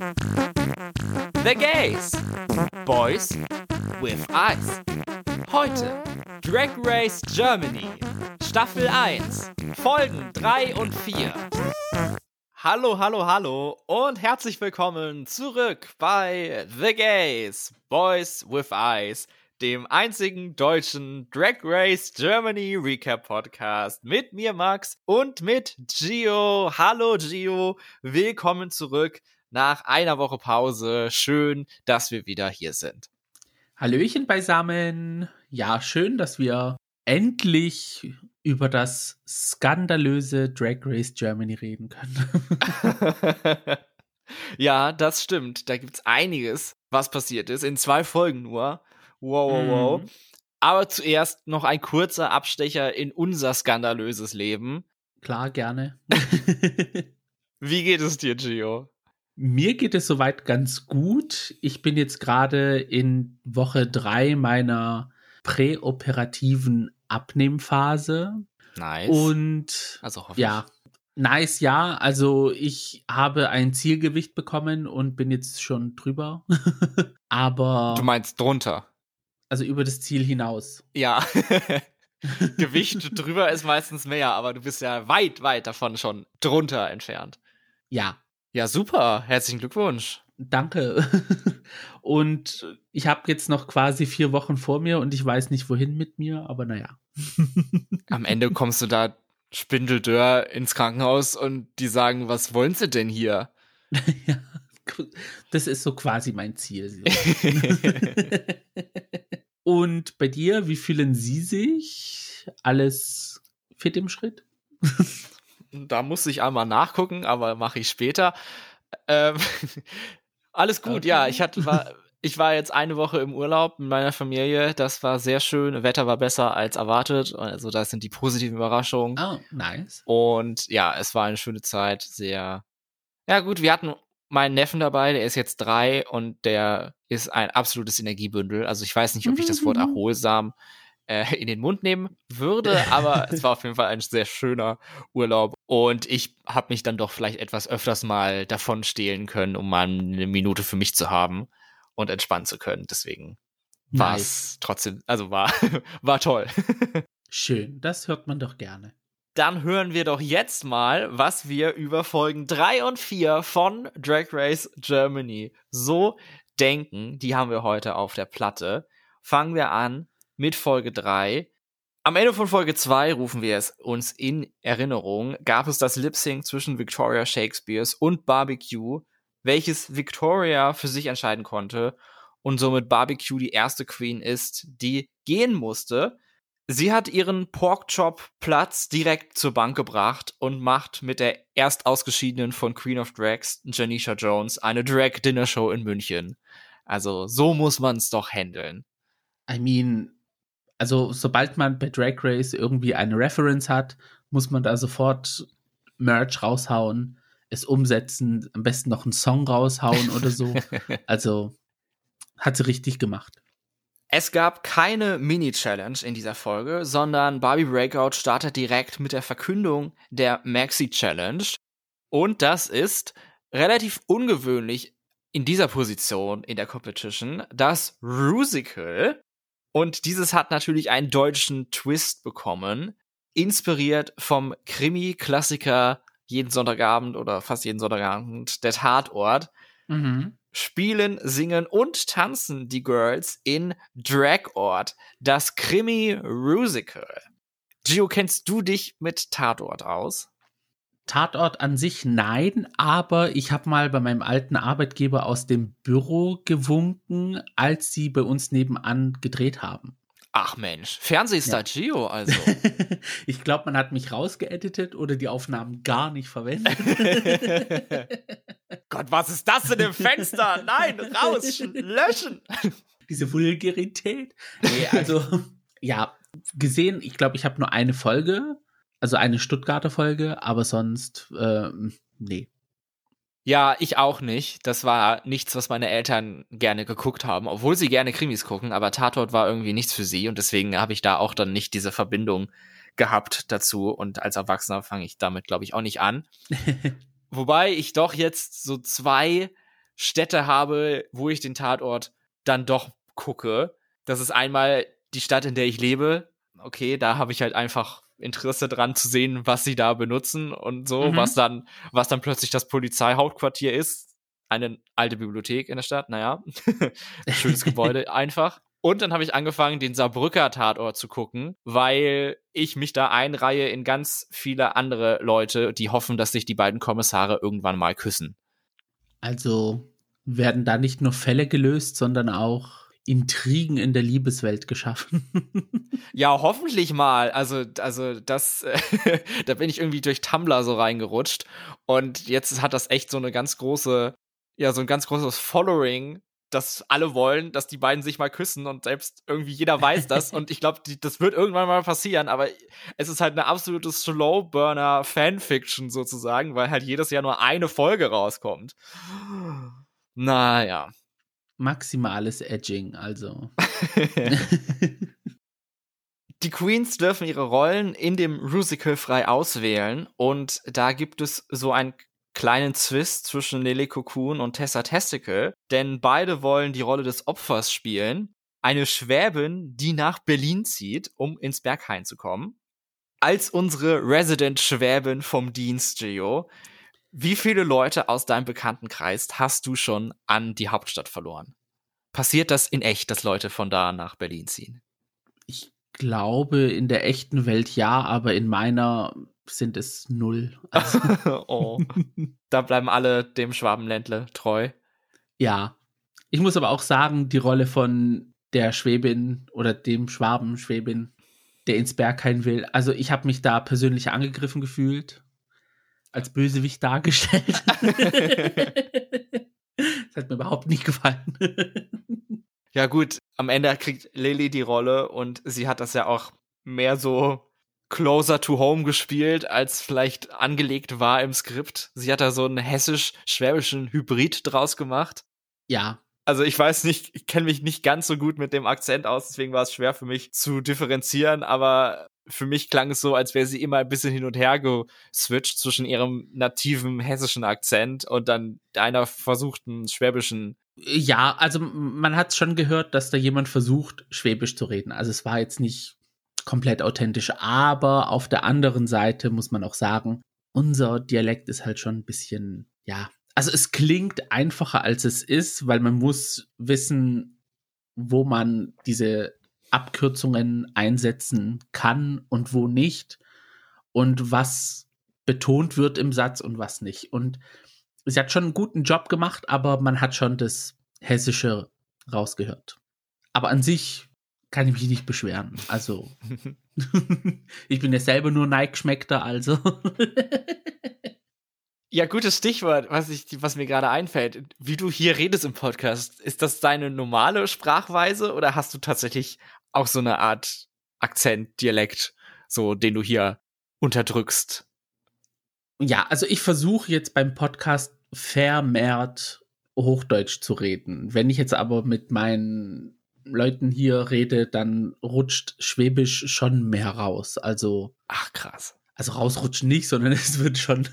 The Gays. Boys with Eyes. Heute Drag Race Germany. Staffel 1. Folgen 3 und 4. Hallo, hallo, hallo und herzlich willkommen zurück bei The Gays. Boys with Eyes dem einzigen deutschen Drag Race Germany Recap Podcast mit mir Max und mit Gio. Hallo Gio, willkommen zurück nach einer Woche Pause. Schön, dass wir wieder hier sind. Hallöchen beisammen. Ja, schön, dass wir endlich über das skandalöse Drag Race Germany reden können. ja, das stimmt. Da gibt's einiges, was passiert ist. In zwei Folgen nur. Wow, wow, wow. Mhm. Aber zuerst noch ein kurzer Abstecher in unser skandalöses Leben. Klar, gerne. Wie geht es dir, Gio? Mir geht es soweit ganz gut. Ich bin jetzt gerade in Woche drei meiner präoperativen Abnehmphase. Nice. Und also ja, nice, ja. Also ich habe ein Zielgewicht bekommen und bin jetzt schon drüber. Aber. Du meinst drunter? Also über das Ziel hinaus. Ja. Gewicht drüber ist meistens mehr, aber du bist ja weit, weit davon schon drunter entfernt. Ja. Ja, super. Herzlichen Glückwunsch. Danke. Und ich habe jetzt noch quasi vier Wochen vor mir und ich weiß nicht, wohin mit mir, aber naja. Am Ende kommst du da spindeldörr ins Krankenhaus und die sagen, was wollen sie denn hier? ja, das ist so quasi mein Ziel. Und bei dir, wie fühlen Sie sich? Alles fit im Schritt? Da muss ich einmal nachgucken, aber mache ich später. Ähm, alles gut, okay. ja. Ich hatte war, ich war jetzt eine Woche im Urlaub mit meiner Familie. Das war sehr schön. Wetter war besser als erwartet. Also das sind die positiven Überraschungen. Oh, nice. Und ja, es war eine schöne Zeit. Sehr. Ja gut, wir hatten meinen Neffen dabei, der ist jetzt drei und der ist ein absolutes Energiebündel. Also ich weiß nicht, ob ich das Wort mhm. erholsam äh, in den Mund nehmen würde, aber es war auf jeden Fall ein sehr schöner Urlaub und ich habe mich dann doch vielleicht etwas öfters mal davon stehlen können, um mal eine Minute für mich zu haben und entspannen zu können. Deswegen war es trotzdem, also war, war toll. Schön, das hört man doch gerne dann hören wir doch jetzt mal, was wir über Folgen 3 und 4 von Drag Race Germany so denken. Die haben wir heute auf der Platte. Fangen wir an mit Folge 3. Am Ende von Folge 2 rufen wir es uns in Erinnerung, gab es das Lip Sync zwischen Victoria Shakespeares und Barbecue, welches Victoria für sich entscheiden konnte und somit Barbecue die erste Queen ist, die gehen musste. Sie hat ihren Porkchop-Platz direkt zur Bank gebracht und macht mit der erst ausgeschiedenen von Queen of Drags, Janisha Jones, eine Drag-Dinner-Show in München. Also so muss man es doch handeln. I mean, also sobald man bei Drag Race irgendwie eine Reference hat, muss man da sofort Merch raushauen, es umsetzen, am besten noch einen Song raushauen oder so. Also hat sie richtig gemacht. Es gab keine Mini-Challenge in dieser Folge, sondern Barbie Breakout startet direkt mit der Verkündung der Maxi-Challenge. Und das ist relativ ungewöhnlich in dieser Position in der Competition, das Rusical. Und dieses hat natürlich einen deutschen Twist bekommen, inspiriert vom Krimi-Klassiker jeden Sonntagabend oder fast jeden Sonntagabend, der Tatort. Mhm spielen, singen und tanzen die Girls in Dragort, das Krimi-Rusical. Gio, kennst du dich mit Tatort aus? Tatort an sich nein, aber ich habe mal bei meinem alten Arbeitgeber aus dem Büro gewunken, als sie bei uns nebenan gedreht haben. Ach Mensch, Fernsehstar ja. Gio also. ich glaube, man hat mich rausgeeditet oder die Aufnahmen gar nicht verwendet. Gott, was ist das in dem Fenster? Nein, raus, löschen. Diese Vulgarität. Nee, also, ja, gesehen, ich glaube, ich habe nur eine Folge, also eine Stuttgarter Folge, aber sonst, äh, nee. Ja, ich auch nicht. Das war nichts, was meine Eltern gerne geguckt haben, obwohl sie gerne Krimis gucken, aber Tatort war irgendwie nichts für sie und deswegen habe ich da auch dann nicht diese Verbindung gehabt dazu und als Erwachsener fange ich damit, glaube ich, auch nicht an. Wobei ich doch jetzt so zwei Städte habe, wo ich den Tatort dann doch gucke. Das ist einmal die Stadt, in der ich lebe. Okay, da habe ich halt einfach Interesse dran zu sehen, was sie da benutzen und so, mhm. was dann, was dann plötzlich das Polizeihauptquartier ist. Eine alte Bibliothek in der Stadt, naja. Schönes Gebäude einfach. Und dann habe ich angefangen, den Saarbrücker Tatort zu gucken, weil ich mich da einreihe in ganz viele andere Leute, die hoffen, dass sich die beiden Kommissare irgendwann mal küssen. Also werden da nicht nur Fälle gelöst, sondern auch Intrigen in der Liebeswelt geschaffen. ja, hoffentlich mal. Also, also das, da bin ich irgendwie durch Tumblr so reingerutscht und jetzt hat das echt so eine ganz große, ja, so ein ganz großes Following dass alle wollen, dass die beiden sich mal küssen und selbst irgendwie jeder weiß das und ich glaube, das wird irgendwann mal passieren, aber es ist halt eine absolute Slowburner Fanfiction sozusagen, weil halt jedes Jahr nur eine Folge rauskommt. Naja. Maximales Edging, also. Die Queens dürfen ihre Rollen in dem Musical frei auswählen und da gibt es so ein kleinen Zwist zwischen Nelly Cocoon und Tessa Testicle, denn beide wollen die Rolle des Opfers spielen. Eine Schwäbin, die nach Berlin zieht, um ins Berghain zu kommen. Als unsere Resident-Schwäbin vom Dienst, Gio, wie viele Leute aus deinem Bekanntenkreis hast du schon an die Hauptstadt verloren? Passiert das in echt, dass Leute von da nach Berlin ziehen? Ich glaube, in der echten Welt ja, aber in meiner sind es null. Also. oh. Da bleiben alle dem Schwabenländle treu. Ja. Ich muss aber auch sagen, die Rolle von der Schwäbin oder dem Schwaben Schwäbin, der ins Berghain will, also ich habe mich da persönlich angegriffen gefühlt, als Bösewicht dargestellt. das hat mir überhaupt nicht gefallen. ja gut, am Ende kriegt Lilly die Rolle und sie hat das ja auch mehr so closer to home gespielt, als vielleicht angelegt war im Skript. Sie hat da so einen hessisch-schwäbischen Hybrid draus gemacht. Ja. Also ich weiß nicht, ich kenne mich nicht ganz so gut mit dem Akzent aus, deswegen war es schwer für mich zu differenzieren, aber für mich klang es so, als wäre sie immer ein bisschen hin und her geswitcht zwischen ihrem nativen hessischen Akzent und dann einer versuchten schwäbischen. Ja, also man hat schon gehört, dass da jemand versucht, schwäbisch zu reden. Also es war jetzt nicht komplett authentisch. Aber auf der anderen Seite muss man auch sagen, unser Dialekt ist halt schon ein bisschen, ja, also es klingt einfacher als es ist, weil man muss wissen, wo man diese Abkürzungen einsetzen kann und wo nicht und was betont wird im Satz und was nicht. Und sie hat schon einen guten Job gemacht, aber man hat schon das Hessische rausgehört. Aber an sich kann ich mich nicht beschweren. Also, ich bin ja selber nur Nike-Schmeckter, also. ja, gutes Stichwort, was, ich, was mir gerade einfällt. Wie du hier redest im Podcast, ist das deine normale Sprachweise oder hast du tatsächlich auch so eine Art Akzent, Dialekt, so, den du hier unterdrückst? Ja, also ich versuche jetzt beim Podcast vermehrt Hochdeutsch zu reden. Wenn ich jetzt aber mit meinen Leuten hier rede, dann rutscht Schwäbisch schon mehr raus. Also. Ach, krass. Also rausrutschen nicht, sondern es wird schon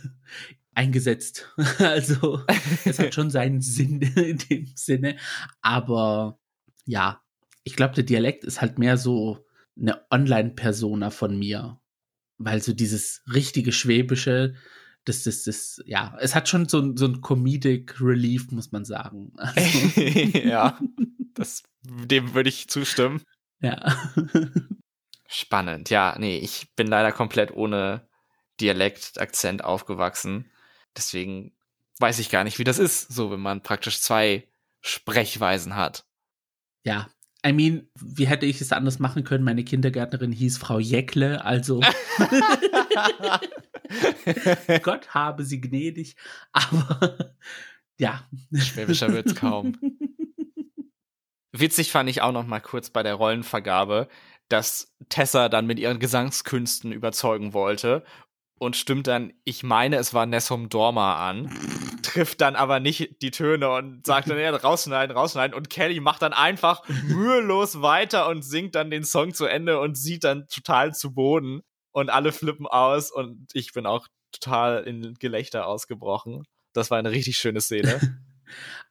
eingesetzt. Also es hat schon seinen Sinn in dem Sinne. Aber ja, ich glaube, der Dialekt ist halt mehr so eine Online-Persona von mir. Weil so dieses richtige Schwäbische, das, das, das, ja, es hat schon so, so ein Comedic Relief, muss man sagen. Also. ja, das dem würde ich zustimmen. Ja. Spannend. Ja, nee, ich bin leider komplett ohne Dialekt, Akzent aufgewachsen. Deswegen weiß ich gar nicht, wie das ist, so wenn man praktisch zwei Sprechweisen hat. Ja, I mean, wie hätte ich es anders machen können? Meine Kindergärtnerin hieß Frau Jäckle, also Gott habe sie gnädig, aber ja. Schwäbischer wird's kaum. Witzig fand ich auch noch mal kurz bei der Rollenvergabe, dass Tessa dann mit ihren Gesangskünsten überzeugen wollte und stimmt dann, ich meine, es war Nessom Dorma an, trifft dann aber nicht die Töne und sagt dann, ja, rausschneiden, rausschneiden und Kelly macht dann einfach mühelos weiter und singt dann den Song zu Ende und sieht dann total zu Boden und alle flippen aus und ich bin auch total in Gelächter ausgebrochen. Das war eine richtig schöne Szene.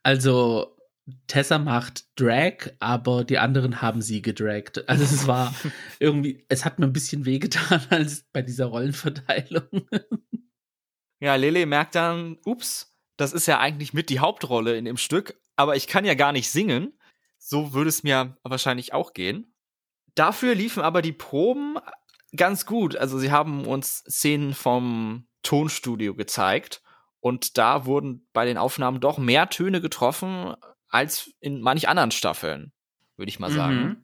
Also Tessa macht Drag, aber die anderen haben sie gedragt. Also es war irgendwie, es hat mir ein bisschen wehgetan als bei dieser Rollenverteilung. Ja, Lele merkt dann, ups, das ist ja eigentlich mit die Hauptrolle in dem Stück, aber ich kann ja gar nicht singen. So würde es mir wahrscheinlich auch gehen. Dafür liefen aber die Proben ganz gut. Also sie haben uns Szenen vom Tonstudio gezeigt und da wurden bei den Aufnahmen doch mehr Töne getroffen als in manch anderen Staffeln, würde ich mal sagen. Mhm.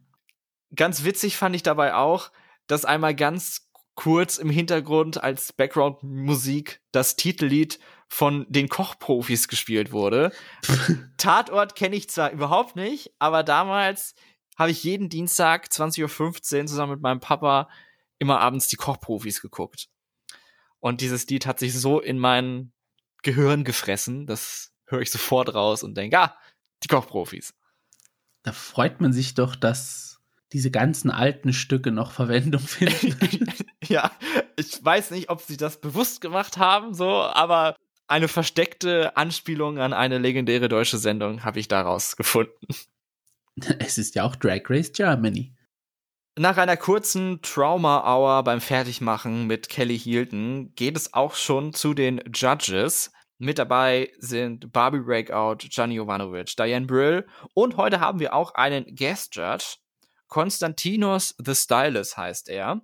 Ganz witzig fand ich dabei auch, dass einmal ganz kurz im Hintergrund als Background-Musik das Titellied von den Kochprofis gespielt wurde. Tatort kenne ich zwar überhaupt nicht, aber damals habe ich jeden Dienstag 20.15 Uhr zusammen mit meinem Papa immer abends die Kochprofis geguckt. Und dieses Lied hat sich so in mein Gehirn gefressen, das höre ich sofort raus und denke, ah, die Kochprofis. Da freut man sich doch, dass diese ganzen alten Stücke noch Verwendung finden. ja, ich weiß nicht, ob sie das bewusst gemacht haben, so, aber eine versteckte Anspielung an eine legendäre deutsche Sendung habe ich daraus gefunden. Es ist ja auch Drag Race Germany. Nach einer kurzen Trauma-Hour beim Fertigmachen mit Kelly Hilton geht es auch schon zu den Judges. Mit dabei sind Barbie Breakout, Gianni Jovanovic, Diane Brill und heute haben wir auch einen Guest Judge. Konstantinos the Stylist heißt er.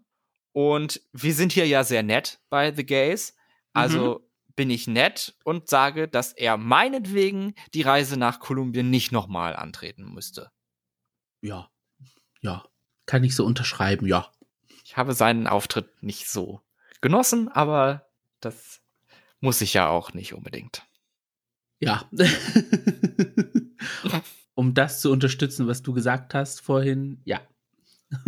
Und wir sind hier ja sehr nett bei The Gays. Also mhm. bin ich nett und sage, dass er meinetwegen die Reise nach Kolumbien nicht nochmal antreten müsste. Ja, ja, kann ich so unterschreiben, ja. Ich habe seinen Auftritt nicht so genossen, aber das muss ich ja auch nicht unbedingt. Ja. um das zu unterstützen, was du gesagt hast vorhin, ja.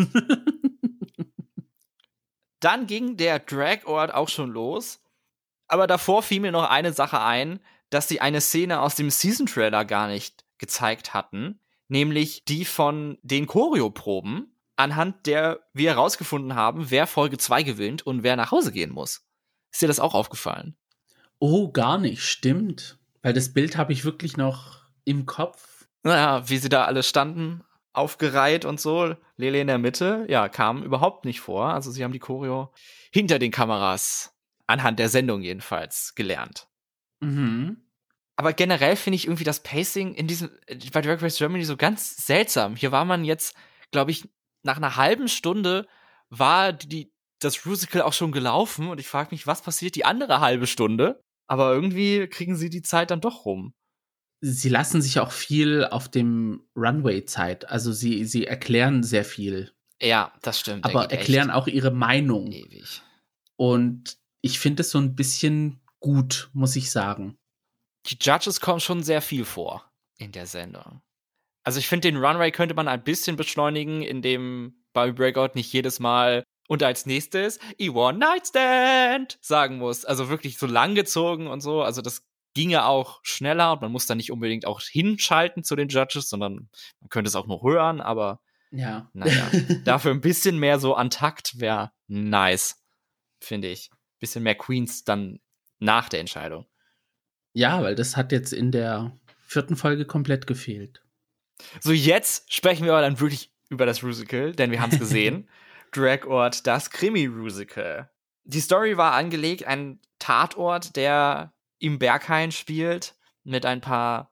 Dann ging der Drag-Ort auch schon los. Aber davor fiel mir noch eine Sache ein, dass sie eine Szene aus dem Season-Trailer gar nicht gezeigt hatten. Nämlich die von den Choreoproben, anhand der wir herausgefunden haben, wer Folge 2 gewinnt und wer nach Hause gehen muss. Ist dir das auch aufgefallen? Oh, gar nicht, stimmt. Weil das Bild habe ich wirklich noch im Kopf. Naja, wie sie da alle standen, aufgereiht und so. Lele in der Mitte, ja, kam überhaupt nicht vor. Also sie haben die Choreo hinter den Kameras, anhand der Sendung jedenfalls, gelernt. Mhm. Aber generell finde ich irgendwie das Pacing in diesem, bei Drag Race Germany so ganz seltsam. Hier war man jetzt, glaube ich, nach einer halben Stunde war die, das Musical auch schon gelaufen und ich frage mich, was passiert die andere halbe Stunde? Aber irgendwie kriegen sie die Zeit dann doch rum. Sie lassen sich auch viel auf dem Runway Zeit. Also sie, sie erklären sehr viel. Ja, das stimmt. Aber erklären auch ihre Meinung. Ewig. Und ich finde es so ein bisschen gut, muss ich sagen. Die Judges kommen schon sehr viel vor in der Sendung. Also ich finde, den Runway könnte man ein bisschen beschleunigen, indem bei Breakout nicht jedes Mal und als nächstes E1 Nightstand sagen muss. Also wirklich so langgezogen und so. Also das ginge auch schneller und man muss da nicht unbedingt auch hinschalten zu den Judges, sondern man könnte es auch noch hören, aber ja. naja, dafür ein bisschen mehr so an Takt wäre nice, finde ich. Bisschen mehr Queens dann nach der Entscheidung. Ja, weil das hat jetzt in der vierten Folge komplett gefehlt. So, jetzt sprechen wir aber dann wirklich über das Musical, denn wir haben es gesehen. Dragort, das Krimi-Musical. Die Story war angelegt, ein Tatort, der im Berghain spielt, mit ein paar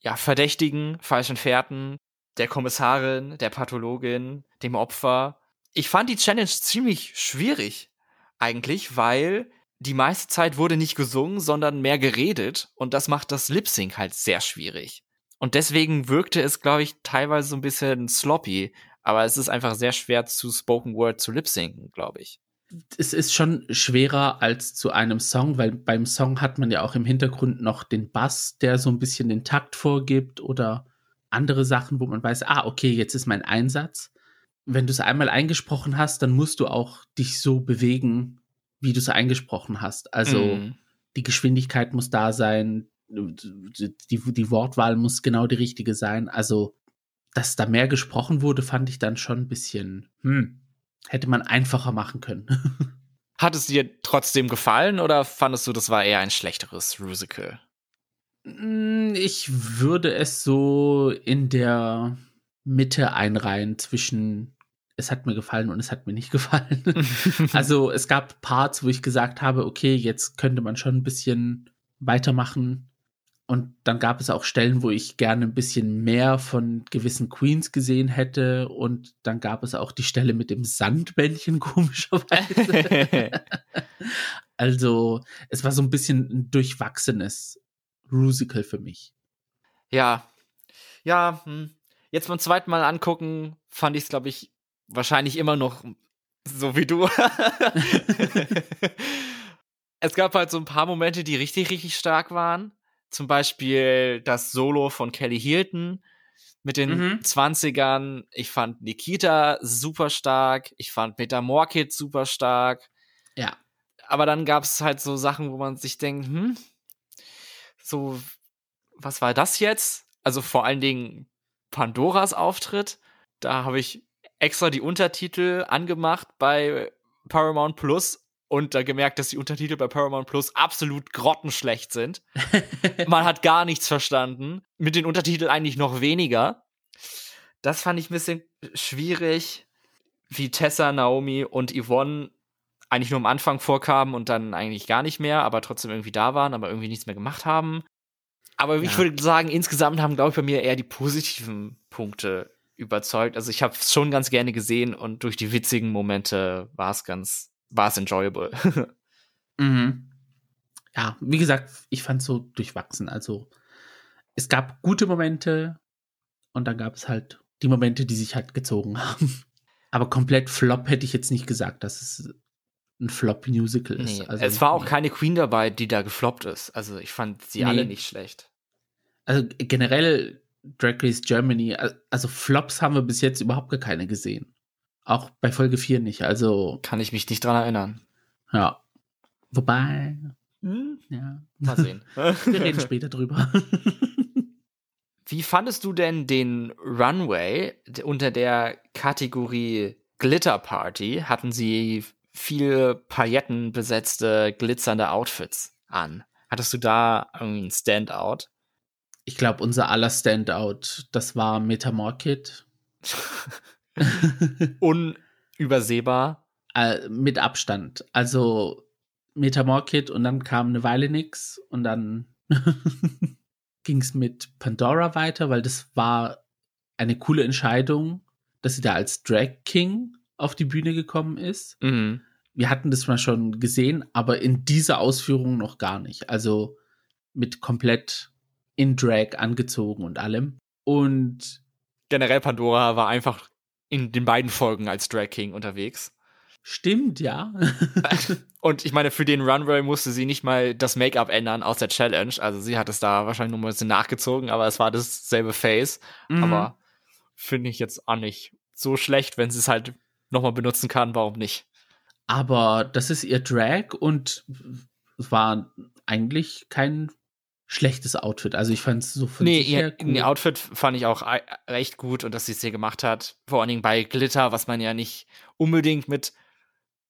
ja, verdächtigen falschen Fährten, der Kommissarin, der Pathologin, dem Opfer. Ich fand die Challenge ziemlich schwierig, eigentlich, weil die meiste Zeit wurde nicht gesungen, sondern mehr geredet und das macht das Lip Sync halt sehr schwierig. Und deswegen wirkte es, glaube ich, teilweise so ein bisschen sloppy. Aber es ist einfach sehr schwer zu Spoken Word zu lip sinken, glaube ich. Es ist schon schwerer als zu einem Song, weil beim Song hat man ja auch im Hintergrund noch den Bass, der so ein bisschen den Takt vorgibt oder andere Sachen, wo man weiß, ah, okay, jetzt ist mein Einsatz. Wenn du es einmal eingesprochen hast, dann musst du auch dich so bewegen, wie du es eingesprochen hast. Also mm. die Geschwindigkeit muss da sein, die, die Wortwahl muss genau die richtige sein. Also dass da mehr gesprochen wurde, fand ich dann schon ein bisschen, hm, hätte man einfacher machen können. Hat es dir trotzdem gefallen oder fandest du, das war eher ein schlechteres Musical? Mm, ich würde es so in der Mitte einreihen zwischen es hat mir gefallen und es hat mir nicht gefallen. also es gab Parts, wo ich gesagt habe, okay, jetzt könnte man schon ein bisschen weitermachen. Und dann gab es auch Stellen, wo ich gerne ein bisschen mehr von gewissen Queens gesehen hätte. Und dann gab es auch die Stelle mit dem Sandbändchen, komischerweise. also, es war so ein bisschen ein durchwachsenes Rusical für mich. Ja. Ja, hm. jetzt beim zweiten Mal angucken, fand ich es, glaube ich, wahrscheinlich immer noch so wie du. es gab halt so ein paar Momente, die richtig, richtig stark waren. Zum Beispiel das Solo von Kelly Hilton mit den mhm. 20ern. Ich fand Nikita super stark. Ich fand Peter Morkit super stark. Ja. Aber dann gab es halt so Sachen, wo man sich denkt, hm, so, was war das jetzt? Also vor allen Dingen Pandoras Auftritt. Da habe ich extra die Untertitel angemacht bei Paramount Plus und da gemerkt, dass die Untertitel bei Paramount Plus absolut grottenschlecht sind. Man hat gar nichts verstanden. Mit den Untertiteln eigentlich noch weniger. Das fand ich ein bisschen schwierig, wie Tessa, Naomi und Yvonne eigentlich nur am Anfang vorkamen und dann eigentlich gar nicht mehr, aber trotzdem irgendwie da waren, aber irgendwie nichts mehr gemacht haben. Aber ja. ich würde sagen, insgesamt haben, glaube ich, bei mir eher die positiven Punkte überzeugt. Also ich habe es schon ganz gerne gesehen und durch die witzigen Momente war es ganz, war es enjoyable. mhm. Ja, wie gesagt, ich fand es so durchwachsen. Also es gab gute Momente und dann gab es halt die Momente, die sich halt gezogen haben. Aber komplett Flop hätte ich jetzt nicht gesagt, dass es ein Flop-Musical ist. Nee, also, es war auch nee. keine Queen dabei, die da gefloppt ist. Also ich fand sie nee. alle nicht schlecht. Also generell Drag Race Germany, also Flops haben wir bis jetzt überhaupt gar keine gesehen. Auch bei Folge 4 nicht, also. Kann ich mich nicht dran erinnern. Ja. Wobei. Hm? Ja. Mal sehen. wir reden später drüber. Wie fandest du denn den Runway unter der Kategorie Glitter Party? Hatten sie viele paillettenbesetzte, glitzernde Outfits an? Hattest du da irgendwie ein Standout? ich glaube, unser aller Standout, das war Metamorkit. Unübersehbar. Äh, mit Abstand. Also Metamorkit und dann kam eine Weile nix und dann ging es mit Pandora weiter, weil das war eine coole Entscheidung, dass sie da als Drag King auf die Bühne gekommen ist. Mhm. Wir hatten das mal schon gesehen, aber in dieser Ausführung noch gar nicht. Also mit komplett in Drag angezogen und allem. Und generell Pandora war einfach in den beiden Folgen als Drag King unterwegs. Stimmt, ja. und ich meine, für den Runway musste sie nicht mal das Make-up ändern aus der Challenge. Also sie hat es da wahrscheinlich nur ein bisschen nachgezogen, aber es war dasselbe Face. Mhm. Aber finde ich jetzt auch nicht so schlecht, wenn sie es halt nochmal benutzen kann. Warum nicht? Aber das ist ihr Drag und es war eigentlich kein schlechtes Outfit. Also ich fand es so von nee, ihr, cool. ihr Outfit fand ich auch recht gut und dass sie es hier gemacht hat. Vor allen Dingen bei Glitter, was man ja nicht unbedingt mit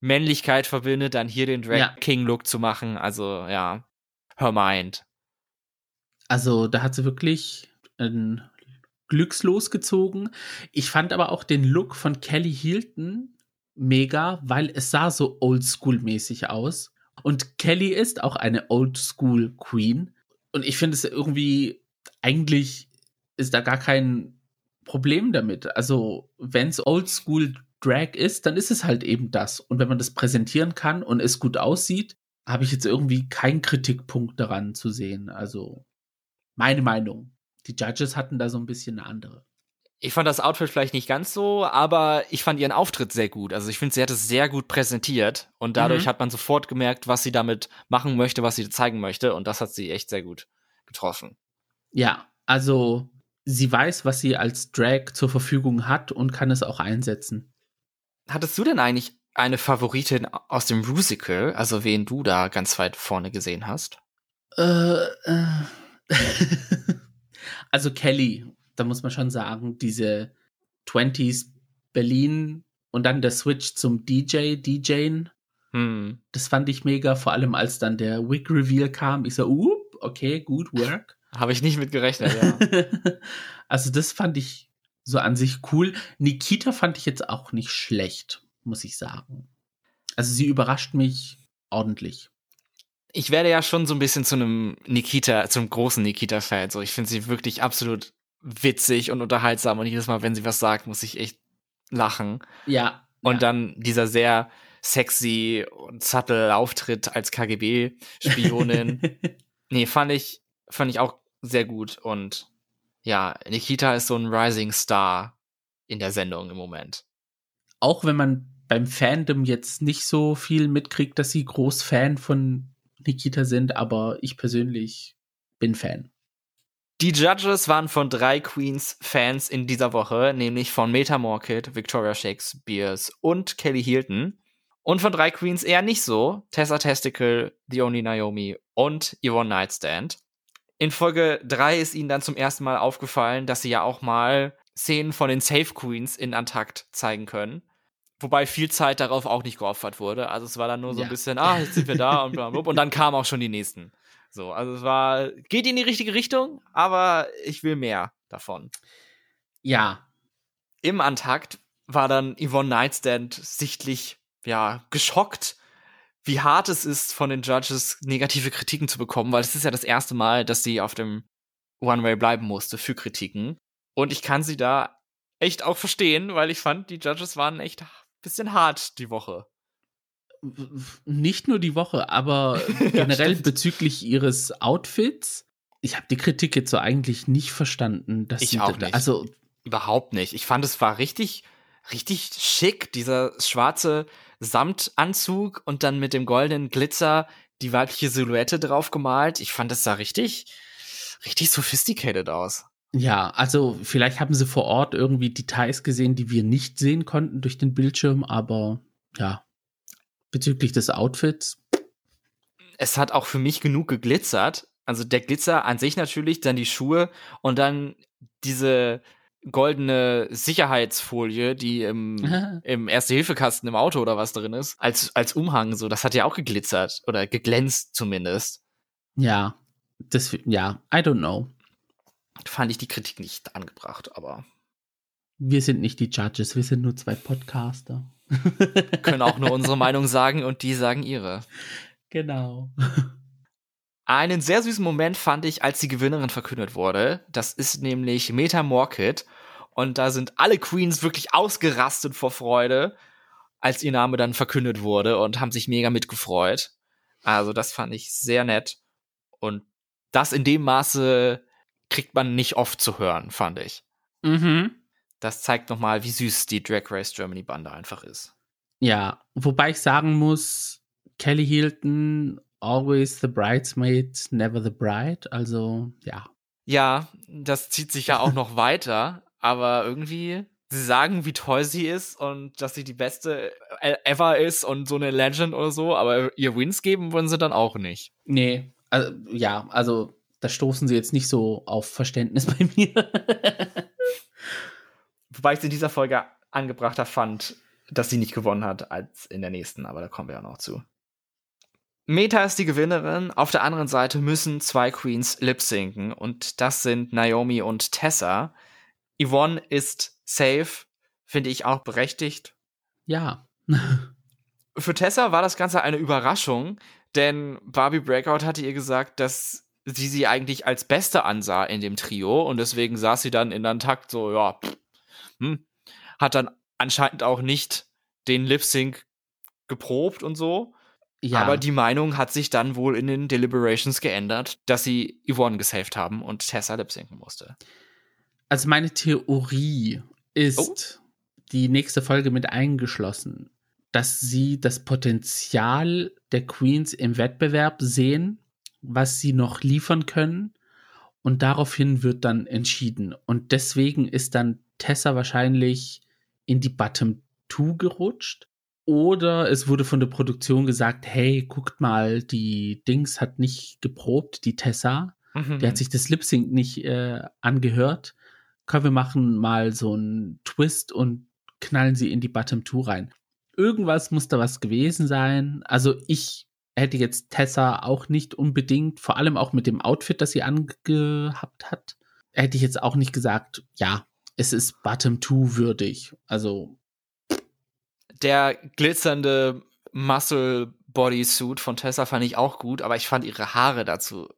Männlichkeit verbindet, dann hier den Drag ja. King Look zu machen. Also ja, her mind. Also da hat sie wirklich ein glückslos gezogen. Ich fand aber auch den Look von Kelly Hilton mega, weil es sah so oldschool-mäßig aus. Und Kelly ist auch eine Oldschool Queen. Und ich finde es irgendwie, eigentlich ist da gar kein Problem damit. Also, wenn es Oldschool Drag ist, dann ist es halt eben das. Und wenn man das präsentieren kann und es gut aussieht, habe ich jetzt irgendwie keinen Kritikpunkt daran zu sehen. Also, meine Meinung. Die Judges hatten da so ein bisschen eine andere. Ich fand das Outfit vielleicht nicht ganz so, aber ich fand ihren Auftritt sehr gut. Also ich finde, sie hat es sehr gut präsentiert und dadurch mhm. hat man sofort gemerkt, was sie damit machen möchte, was sie zeigen möchte und das hat sie echt sehr gut getroffen. Ja, also sie weiß, was sie als Drag zur Verfügung hat und kann es auch einsetzen. Hattest du denn eigentlich eine Favoritin aus dem Musical, also wen du da ganz weit vorne gesehen hast? Äh, äh. also Kelly da muss man schon sagen, diese 20s Berlin und dann der Switch zum DJ, DJen, hm. das fand ich mega, vor allem als dann der Wig Reveal kam. Ich so, up, okay, gut, work. Habe ich nicht mit gerechnet, ja. also das fand ich so an sich cool. Nikita fand ich jetzt auch nicht schlecht, muss ich sagen. Also sie überrascht mich ordentlich. Ich werde ja schon so ein bisschen zu einem Nikita, zum großen Nikita-Fan. So, ich finde sie wirklich absolut witzig und unterhaltsam und jedes Mal, wenn sie was sagt, muss ich echt lachen. Ja. Und ja. dann dieser sehr sexy und subtle Auftritt als KGB-Spionin. nee, fand ich, fand ich auch sehr gut. Und ja, Nikita ist so ein Rising Star in der Sendung im Moment. Auch wenn man beim Fandom jetzt nicht so viel mitkriegt, dass sie groß Fan von Nikita sind, aber ich persönlich bin Fan. Die Judges waren von drei Queens Fans in dieser Woche, nämlich von Meta Morkit, Victoria Shakespears und Kelly Hilton. Und von drei Queens eher nicht so, Tessa Testicle, The Only Naomi und Yvonne Nightstand. In Folge 3 ist ihnen dann zum ersten Mal aufgefallen, dass sie ja auch mal Szenen von den Safe Queens in Antakt zeigen können. Wobei viel Zeit darauf auch nicht geopfert wurde. Also es war dann nur so ja. ein bisschen, ah, jetzt sind wir da und bla, bla, bla. Und dann kamen auch schon die nächsten. So, also es war, geht in die richtige Richtung, aber ich will mehr davon. Ja. Im Antakt war dann Yvonne Nightstand sichtlich, ja, geschockt, wie hart es ist, von den Judges negative Kritiken zu bekommen, weil es ist ja das erste Mal, dass sie auf dem One-Way bleiben musste für Kritiken. Und ich kann sie da echt auch verstehen, weil ich fand, die Judges waren echt ein bisschen hart die Woche nicht nur die Woche, aber generell ja, bezüglich ihres Outfits. Ich habe die Kritik jetzt so eigentlich nicht verstanden. Dass ich auch nicht. Also überhaupt nicht. Ich fand es war richtig, richtig schick, dieser schwarze Samtanzug und dann mit dem goldenen Glitzer die weibliche Silhouette drauf gemalt. Ich fand es sah richtig, richtig sophisticated aus. Ja, also vielleicht haben sie vor Ort irgendwie Details gesehen, die wir nicht sehen konnten durch den Bildschirm, aber ja, bezüglich des Outfits? Es hat auch für mich genug geglitzert. Also der Glitzer an sich natürlich, dann die Schuhe und dann diese goldene Sicherheitsfolie, die im, im Erste-Hilfe-Kasten im Auto oder was drin ist, als, als Umhang, so, das hat ja auch geglitzert oder geglänzt zumindest. Ja, das, ja, I don't know. Fand ich die Kritik nicht angebracht, aber. Wir sind nicht die Judges, wir sind nur zwei Podcaster. Können auch nur unsere Meinung sagen und die sagen ihre. Genau. Einen sehr süßen Moment fand ich, als die Gewinnerin verkündet wurde. Das ist nämlich Meta Morkit. Und da sind alle Queens wirklich ausgerastet vor Freude, als ihr Name dann verkündet wurde und haben sich mega mitgefreut. Also das fand ich sehr nett. Und das in dem Maße kriegt man nicht oft zu hören, fand ich. Mhm das zeigt nochmal, wie süß die Drag Race Germany Bande einfach ist. Ja, wobei ich sagen muss, Kelly Hilton, always the bridesmaid, never the bride. Also, ja. Ja, das zieht sich ja auch noch weiter, aber irgendwie, sie sagen, wie toll sie ist und dass sie die beste e-, ever ist und so eine Legend oder so, aber ihr Wins geben wollen sie dann auch nicht. Nee, also, ja, also da stoßen sie jetzt nicht so auf Verständnis bei mir. Wobei ich es in dieser Folge angebrachter fand, dass sie nicht gewonnen hat als in der nächsten, aber da kommen wir ja noch zu. Meta ist die Gewinnerin. Auf der anderen Seite müssen zwei Queens lip-sinken und das sind Naomi und Tessa. Yvonne ist safe, finde ich auch berechtigt. Ja. Für Tessa war das Ganze eine Überraschung, denn Barbie Breakout hatte ihr gesagt, dass sie sie eigentlich als Beste ansah in dem Trio und deswegen saß sie dann in den Takt so, ja, pff, hm, hat dann anscheinend auch nicht den Lip Sync geprobt und so. Ja. Aber die Meinung hat sich dann wohl in den Deliberations geändert, dass sie Yvonne gesaved haben und Tessa lip sinken musste. Also meine Theorie ist oh. die nächste Folge mit eingeschlossen, dass sie das Potenzial der Queens im Wettbewerb sehen, was sie noch liefern können und daraufhin wird dann entschieden. Und deswegen ist dann Tessa wahrscheinlich in die Bottom 2 gerutscht. Oder es wurde von der Produktion gesagt, hey, guckt mal, die Dings hat nicht geprobt, die Tessa. Mhm. Die hat sich das Lip Sync nicht äh, angehört. Komm, wir machen mal so einen Twist und knallen sie in die Bottom 2 rein. Irgendwas muss da was gewesen sein. Also ich hätte jetzt Tessa auch nicht unbedingt, vor allem auch mit dem Outfit, das sie angehabt hat, hätte ich jetzt auch nicht gesagt, ja, es ist Bottom 2 würdig. Also. Der glitzernde Muscle Bodysuit von Tessa fand ich auch gut, aber ich fand ihre Haare dazu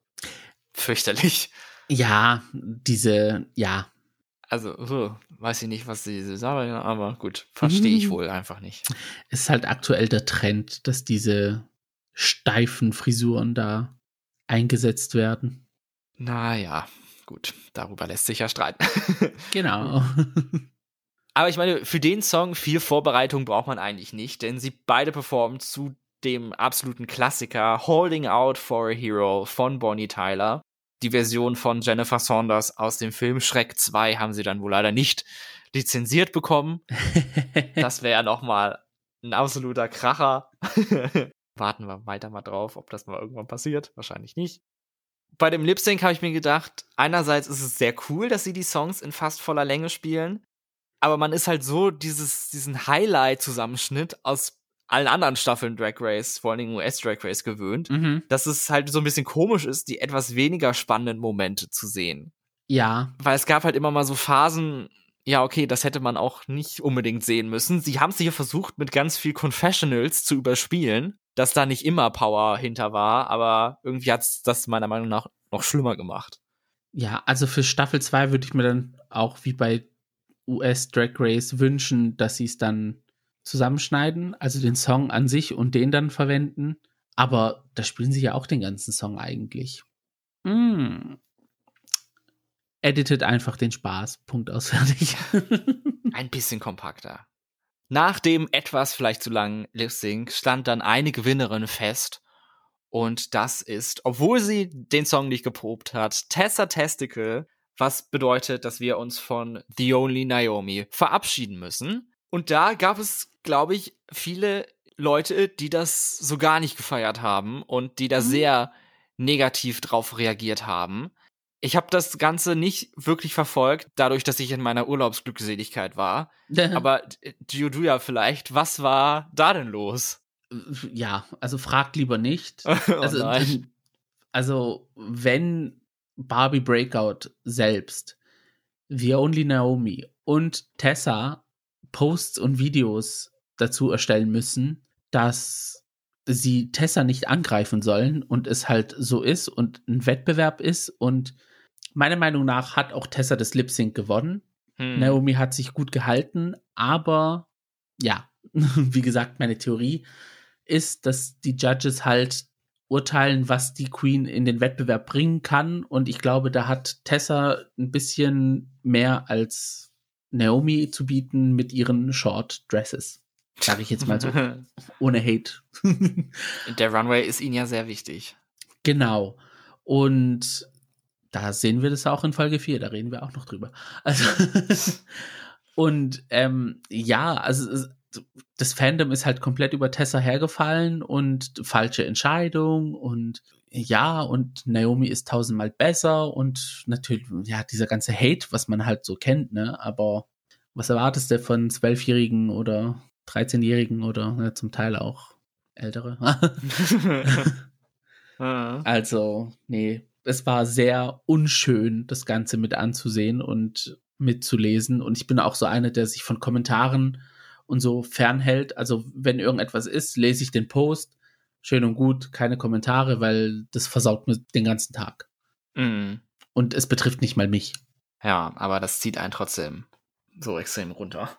fürchterlich. Ja, diese, ja. Also, weiß ich nicht, was sie sagen, aber gut, verstehe ich wohl einfach nicht. Es ist halt aktuell der Trend, dass diese steifen Frisuren da eingesetzt werden. Naja, gut, darüber lässt sich ja streiten. genau. Aber ich meine, für den Song viel Vorbereitung braucht man eigentlich nicht, denn sie beide performen zu dem absoluten Klassiker Holding Out for a Hero von Bonnie Tyler. Die Version von Jennifer Saunders aus dem Film Schreck 2 haben sie dann wohl leider nicht lizenziert bekommen. das wäre ja nochmal ein absoluter Kracher. Warten wir weiter mal drauf, ob das mal irgendwann passiert. Wahrscheinlich nicht. Bei dem Lip Sync habe ich mir gedacht, einerseits ist es sehr cool, dass sie die Songs in fast voller Länge spielen, aber man ist halt so dieses, diesen Highlight-Zusammenschnitt aus allen anderen Staffeln Drag Race, vor allen Dingen US Drag Race gewöhnt, mhm. dass es halt so ein bisschen komisch ist, die etwas weniger spannenden Momente zu sehen. Ja. Weil es gab halt immer mal so Phasen, ja, okay, das hätte man auch nicht unbedingt sehen müssen. Sie haben es hier versucht, mit ganz viel Confessionals zu überspielen, dass da nicht immer Power hinter war, aber irgendwie hat es das meiner Meinung nach noch schlimmer gemacht. Ja, also für Staffel 2 würde ich mir dann auch wie bei US Drag Race wünschen, dass sie es dann zusammenschneiden, also den Song an sich und den dann verwenden. Aber da spielen sie ja auch den ganzen Song eigentlich. Mm. Editet einfach den Spaß. Punkt aus fertig. Ein bisschen kompakter. Nach dem etwas vielleicht zu langen Lip Sync stand dann eine Gewinnerin fest. Und das ist, obwohl sie den Song nicht geprobt hat, Tessa Testicle, was bedeutet, dass wir uns von The Only Naomi verabschieden müssen. Und da gab es, glaube ich, viele Leute, die das so gar nicht gefeiert haben und die da mhm. sehr negativ drauf reagiert haben. Ich habe das Ganze nicht wirklich verfolgt, dadurch, dass ich in meiner Urlaubsglückseligkeit war. Aber du ja vielleicht, was war da denn los? Ja, also frag lieber nicht. oh also, also, wenn Barbie Breakout selbst, The Only Naomi und Tessa Posts und Videos dazu erstellen müssen, dass sie Tessa nicht angreifen sollen und es halt so ist und ein Wettbewerb ist und meiner Meinung nach hat auch Tessa das Lip Sync gewonnen. Hm. Naomi hat sich gut gehalten, aber ja, wie gesagt, meine Theorie ist, dass die Judges halt urteilen, was die Queen in den Wettbewerb bringen kann und ich glaube, da hat Tessa ein bisschen mehr als Naomi zu bieten mit ihren Short Dresses. Sag ich jetzt mal so. ohne Hate. Der Runway ist ihnen ja sehr wichtig. Genau. Und da sehen wir das auch in Folge 4, da reden wir auch noch drüber. Also und ähm, ja, also das Fandom ist halt komplett über Tessa hergefallen und falsche Entscheidung und ja, und Naomi ist tausendmal besser und natürlich, ja, dieser ganze Hate, was man halt so kennt, ne? Aber was erwartest du von Zwölfjährigen oder 13-Jährigen oder ne, zum Teil auch Ältere? also, nee, es war sehr unschön, das Ganze mit anzusehen und mitzulesen. Und ich bin auch so einer, der sich von Kommentaren und so fernhält. Also, wenn irgendetwas ist, lese ich den Post schön und gut, keine Kommentare, weil das versaut mir den ganzen Tag. Mhm. Und es betrifft nicht mal mich. Ja, aber das zieht einen trotzdem so extrem runter.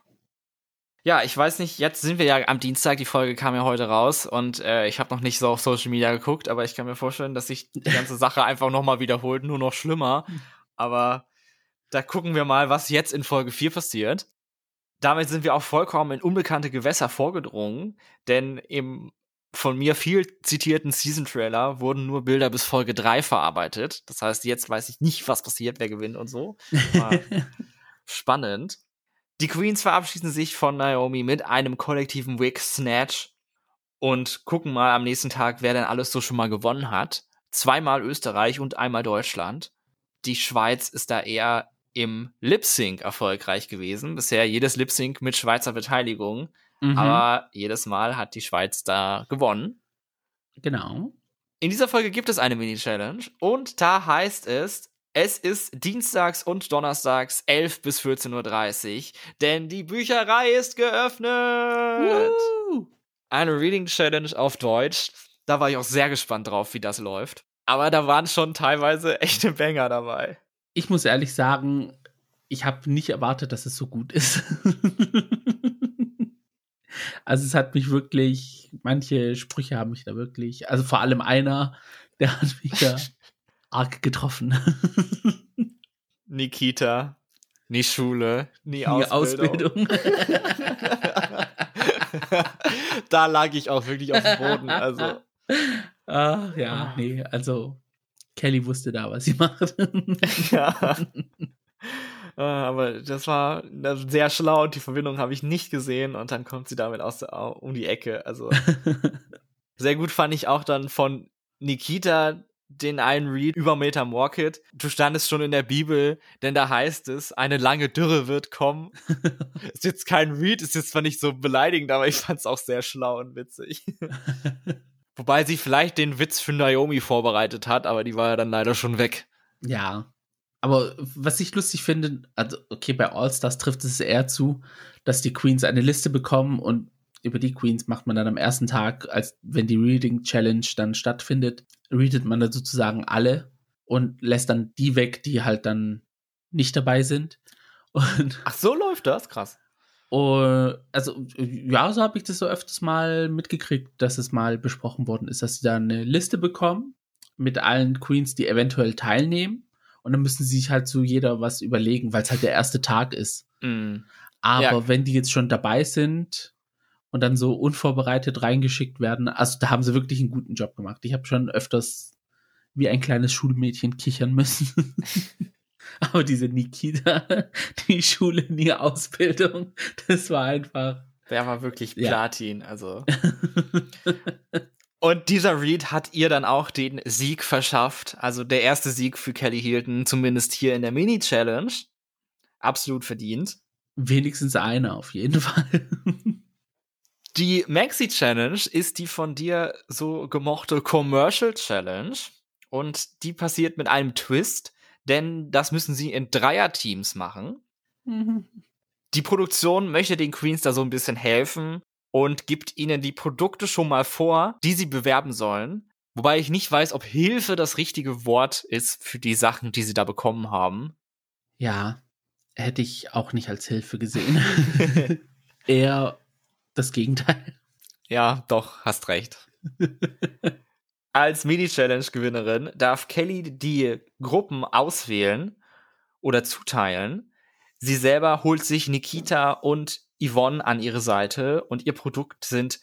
Ja, ich weiß nicht, jetzt sind wir ja am Dienstag, die Folge kam ja heute raus und äh, ich habe noch nicht so auf Social Media geguckt, aber ich kann mir vorstellen, dass sich die ganze Sache einfach nochmal wiederholt, nur noch schlimmer. Aber da gucken wir mal, was jetzt in Folge 4 passiert. Damit sind wir auch vollkommen in unbekannte Gewässer vorgedrungen, denn im von mir viel zitierten Season-Trailer wurden nur Bilder bis Folge 3 verarbeitet. Das heißt, jetzt weiß ich nicht, was passiert, wer gewinnt und so. spannend. Die Queens verabschieden sich von Naomi mit einem kollektiven Wig Snatch und gucken mal am nächsten Tag, wer denn alles so schon mal gewonnen hat. Zweimal Österreich und einmal Deutschland. Die Schweiz ist da eher im Lip Sync erfolgreich gewesen. Bisher jedes Lip Sync mit Schweizer Beteiligung. Mhm. Aber jedes Mal hat die Schweiz da gewonnen. Genau. In dieser Folge gibt es eine Mini-Challenge und da heißt es, es ist dienstags und donnerstags 11 bis 14.30 Uhr, denn die Bücherei ist geöffnet. Woo! Eine Reading Challenge auf Deutsch. Da war ich auch sehr gespannt drauf, wie das läuft. Aber da waren schon teilweise echte Banger dabei. Ich muss ehrlich sagen, ich habe nicht erwartet, dass es so gut ist. also es hat mich wirklich, manche Sprüche haben mich da wirklich, also vor allem einer, der hat mich da arg getroffen. Nikita, nie Schule, nie Die Ausbildung. Ausbildung. da lag ich auch wirklich auf dem Boden. Also, Ach ja, nee, also Kelly wusste da, was sie macht. ja. Ah, Aber das war das war sehr schlau und die Verbindung habe ich nicht gesehen und dann kommt sie damit aus der, um die Ecke. Also sehr gut fand ich auch dann von Nikita den einen Read über Metamorphid. Du standest schon in der Bibel, denn da heißt es, eine lange Dürre wird kommen. ist jetzt kein Read, ist jetzt zwar nicht so beleidigend, aber ich fand es auch sehr schlau und witzig. Wobei sie vielleicht den Witz für Naomi vorbereitet hat, aber die war ja dann leider schon weg. Ja. Aber was ich lustig finde, also okay, bei All-Stars trifft es eher zu, dass die Queens eine Liste bekommen und über die Queens macht man dann am ersten Tag, als wenn die Reading Challenge dann stattfindet, readet man dann sozusagen alle und lässt dann die weg, die halt dann nicht dabei sind. Und Ach, so läuft das? Krass. Uh, also, ja, so habe ich das so öfters mal mitgekriegt, dass es mal besprochen worden ist, dass sie da eine Liste bekommen mit allen Queens, die eventuell teilnehmen. Und dann müssen sie sich halt so jeder was überlegen, weil es halt der erste Tag ist. Mm. Aber Ja. wenn die jetzt schon dabei sind und dann so unvorbereitet reingeschickt werden, also da haben sie wirklich einen guten Job gemacht. Ich habe schon öfters wie ein kleines Schulmädchen kichern müssen. Aber diese Nikita, die Schule, nie Ausbildung, das war einfach. Der war wirklich Ja. Platin, also. Und dieser Read hat ihr dann auch den Sieg verschafft. Also der erste Sieg für Kelly Hilton, zumindest hier in der Mini-Challenge. Absolut verdient. Wenigstens einer auf jeden Fall. Die Maxi-Challenge ist die von dir so gemochte Commercial Challenge. Und die passiert mit einem Twist, denn das müssen sie in Dreier-Teams machen. Die Produktion möchte den Queens da so ein bisschen helfen und gibt ihnen die Produkte schon mal vor, die sie bewerben sollen. Wobei ich nicht weiß, ob Hilfe das richtige Wort ist für die Sachen, die sie da bekommen haben. Ja, hätte ich auch nicht als Hilfe gesehen. Eher das Gegenteil. Ja, doch, hast recht. Als Mini-Challenge-Gewinnerin darf Kelly die Gruppen auswählen oder zuteilen. Sie selber holt sich Nikita und Yvonne an ihre Seite und ihr Produkt sind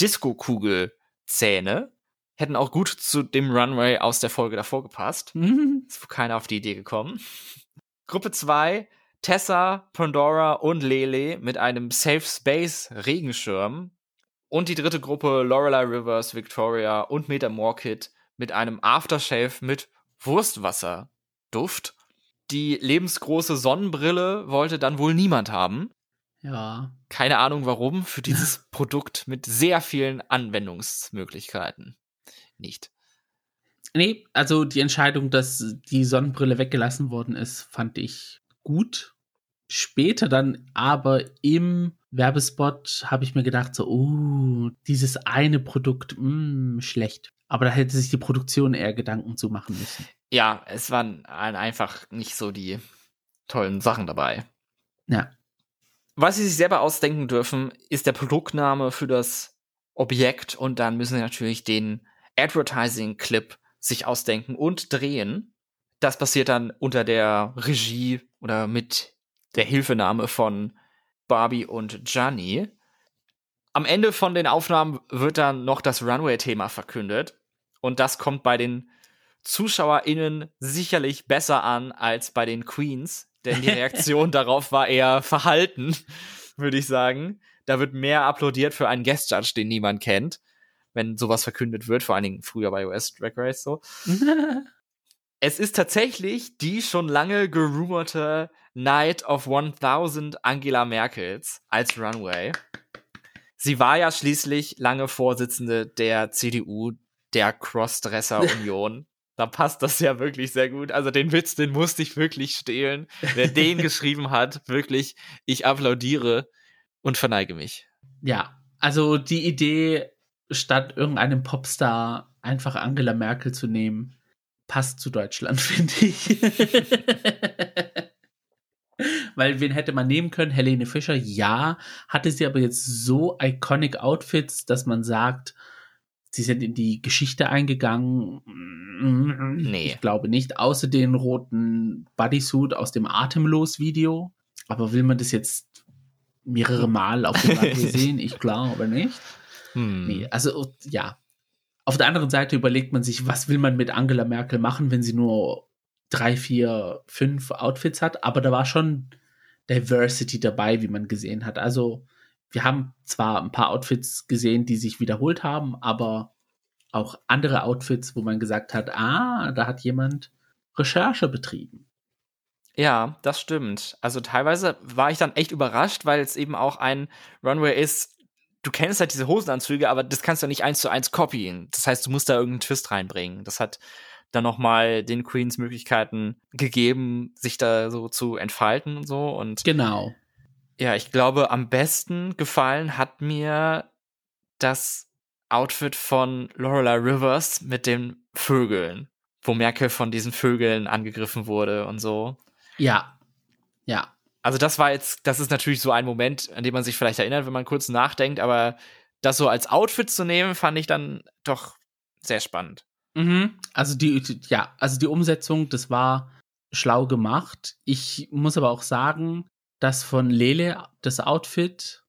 Disco-Kugelzähne. Hätten auch gut zu dem Runway aus der Folge davor gepasst. Ist wohl keiner auf die Idee gekommen. Gruppe 2, Tessa, Pandora und Lele mit einem Safe Space Regenschirm. Und die dritte Gruppe, Lorelei Rivers, Victoria und Meta Morkit mit einem Aftershave mit Wurstwasser-Duft. Die lebensgroße Sonnenbrille wollte dann wohl niemand haben. Ja. Keine Ahnung warum, für dieses Produkt mit sehr vielen Anwendungsmöglichkeiten. Nicht. Nee, also die Entscheidung, dass die Sonnenbrille weggelassen worden ist, fand ich gut. Später dann aber im Werbespot habe ich mir gedacht, so, oh, dieses eine Produkt, mh, schlecht. Aber da hätte sich die Produktion eher Gedanken zu machen müssen. Ja, es waren ein- einfach nicht so die tollen Sachen dabei. Ja. Was sie sich selber ausdenken dürfen, ist der Produktname für das Objekt und dann müssen sie natürlich den Advertising-Clip sich ausdenken und drehen. Das passiert dann unter der Regie oder mit der Hilfenahme von Barbie und Gianni. Am Ende von den Aufnahmen wird dann noch das Runway-Thema verkündet und das kommt bei den ZuschauerInnen sicherlich besser an als bei den Queens, denn die Reaktion darauf war eher verhalten, würde ich sagen. Da wird mehr applaudiert für einen Guest Judge, den niemand kennt, wenn sowas verkündet wird, vor allen Dingen früher bei US Drag Race so. Es ist tatsächlich die schon lange gerumorte Night of 1000 Angela Merkels als Runway. Sie war ja schließlich lange Vorsitzende der CDU, der Crossdresser-Union. da passt das ja wirklich sehr gut. Also den Witz, den musste ich wirklich stehlen. Wer den geschrieben hat, wirklich, ich applaudiere und verneige mich. Ja, also die Idee, statt irgendeinem Popstar einfach Angela Merkel zu nehmen, passt zu Deutschland, finde ich. Weil wen hätte man nehmen können? Helene Fischer, ja. Hatte sie aber jetzt so iconic Outfits, dass man sagt, sie sind in die Geschichte eingegangen. Nee. Ich glaube nicht. Außer den roten Bodysuit aus dem Atemlos-Video. Aber will man das jetzt mehrere Mal auf dem Runway sehen? Ich glaube nicht. Hm. Nee, also ja. Auf der anderen Seite überlegt man sich, was will man mit Angela Merkel machen, wenn sie nur drei, vier, fünf Outfits hat. Aber da war schon Diversity dabei, wie man gesehen hat. Also wir haben zwar ein paar Outfits gesehen, die sich wiederholt haben, aber auch andere Outfits, wo man gesagt hat, ah, da hat jemand Recherche betrieben. Ja, das stimmt. Also teilweise war ich dann echt überrascht, weil es eben auch ein Runway ist. Du kennst halt diese Hosenanzüge, aber das kannst du nicht eins zu eins copyen. Das heißt, du musst da irgendeinen Twist reinbringen. Das hat dann noch mal den Queens Möglichkeiten gegeben, sich da so zu entfalten und so. Und Genau. ja, ich glaube, am besten gefallen hat mir das Outfit von Lorelei Rivers mit den Vögeln, wo Merkel von diesen Vögeln angegriffen wurde und so. Ja. Ja. Also das war jetzt, das ist natürlich so ein Moment, an den man sich vielleicht erinnert, wenn man kurz nachdenkt, aber das so als Outfit zu nehmen, fand ich dann doch sehr spannend. Mhm. Also die, ja, also die Umsetzung, das war schlau gemacht. Ich muss aber auch sagen, dass von Lele das Outfit,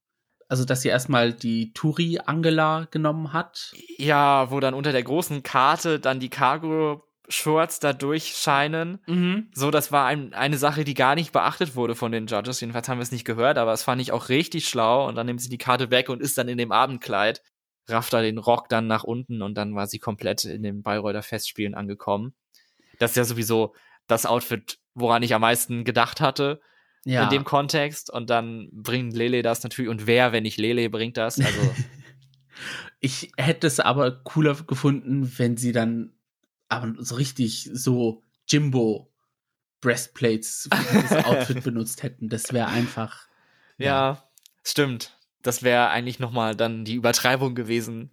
also dass sie erstmal die Turi Angela genommen hat. Ja, wo dann unter der großen Karte dann die Cargo-Shorts da durchscheinen. Mhm. So, das war ein, eine Sache, die gar nicht beachtet wurde von den Judges. Jedenfalls haben wir es nicht gehört, aber es fand ich auch richtig schlau. Und dann nimmt sie die Karte weg und ist dann in dem Abendkleid, rafft da den Rock dann nach unten und dann war sie komplett in den Bayreuther Festspielen angekommen. Das ist ja sowieso das Outfit, woran ich am meisten gedacht hatte Ja. in dem Kontext. Und dann bringt Lele das natürlich. Und wer, wenn nicht Lele, bringt das? Also, Ich hätte es aber cooler gefunden, wenn sie dann aber so richtig so Jimbo Breastplates für das Outfit benutzt hätten. Das wäre einfach. ja, stimmt. Das wäre eigentlich nochmal dann die Übertreibung gewesen,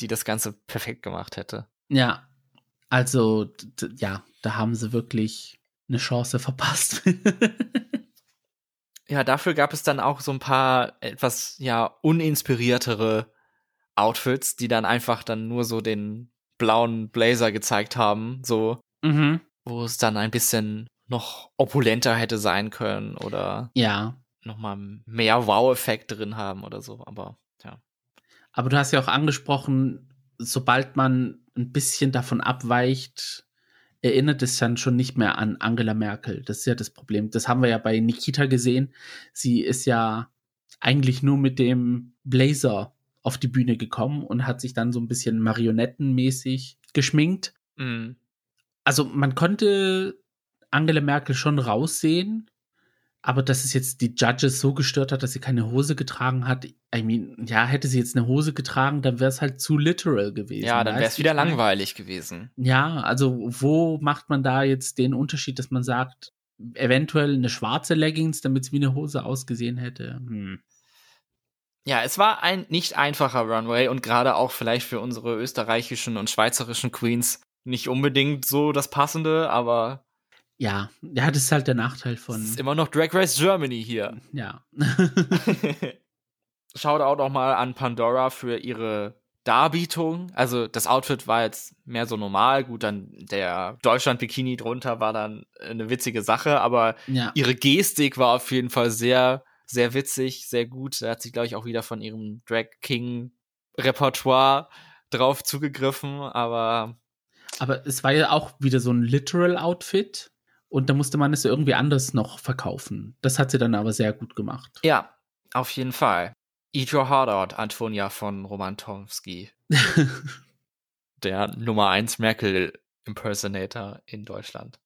die das Ganze perfekt gemacht hätte. Ja. Also, ja, da haben sie wirklich eine Chance verpasst. Ja, dafür gab es dann auch so ein paar etwas, ja, uninspiriertere Outfits, die dann einfach dann nur so den blauen Blazer gezeigt haben, so, mhm. wo es dann ein bisschen noch opulenter hätte sein können oder Ja. Nochmal mehr Wow-Effekt drin haben oder so, aber ja. Aber du hast ja auch angesprochen, sobald man ein bisschen davon abweicht, erinnert es dann schon nicht mehr an Angela Merkel. Das ist ja das Problem. Das haben wir ja bei Nikita gesehen. Sie ist ja eigentlich nur mit dem Blazer auf die Bühne gekommen und hat sich dann so ein bisschen marionettenmäßig geschminkt. Mhm. Also man konnte Angela Merkel schon raussehen, aber dass es jetzt die Judges so gestört hat, dass sie keine Hose getragen hat, I mean, ja, hätte sie jetzt eine Hose getragen, dann wäre es halt zu literal gewesen. Ja, dann wäre es wieder langweilig gewesen. Ja, also wo macht man da jetzt den Unterschied, dass man sagt, eventuell eine schwarze Leggings, damit es wie eine Hose ausgesehen hätte? Hm. Ja, es war ein nicht einfacher Runway und gerade auch vielleicht für unsere österreichischen und schweizerischen Queens nicht unbedingt so das Passende, aber Ja, ja, das ist halt der Nachteil es von, ist immer noch Drag Race Germany hier. ja. Shoutout auch mal an Pandora für ihre Darbietung. Also das Outfit war jetzt mehr so normal. Gut, dann der Deutschland-Bikini drunter war dann eine witzige Sache, aber ja. ihre Gestik war auf jeden Fall sehr, sehr witzig, sehr gut. Da hat sie, glaube ich, auch wieder von ihrem Drag King-Repertoire drauf zugegriffen, aber Aber es war ja auch wieder so ein Literal-Outfit und da musste man es irgendwie anders noch verkaufen. Das hat sie dann aber sehr gut gemacht. ja, auf jeden Fall. Eat Your Heart Out, Antonia von Roman Tomsky. der Nummer 1 Merkel Impersonator in Deutschland.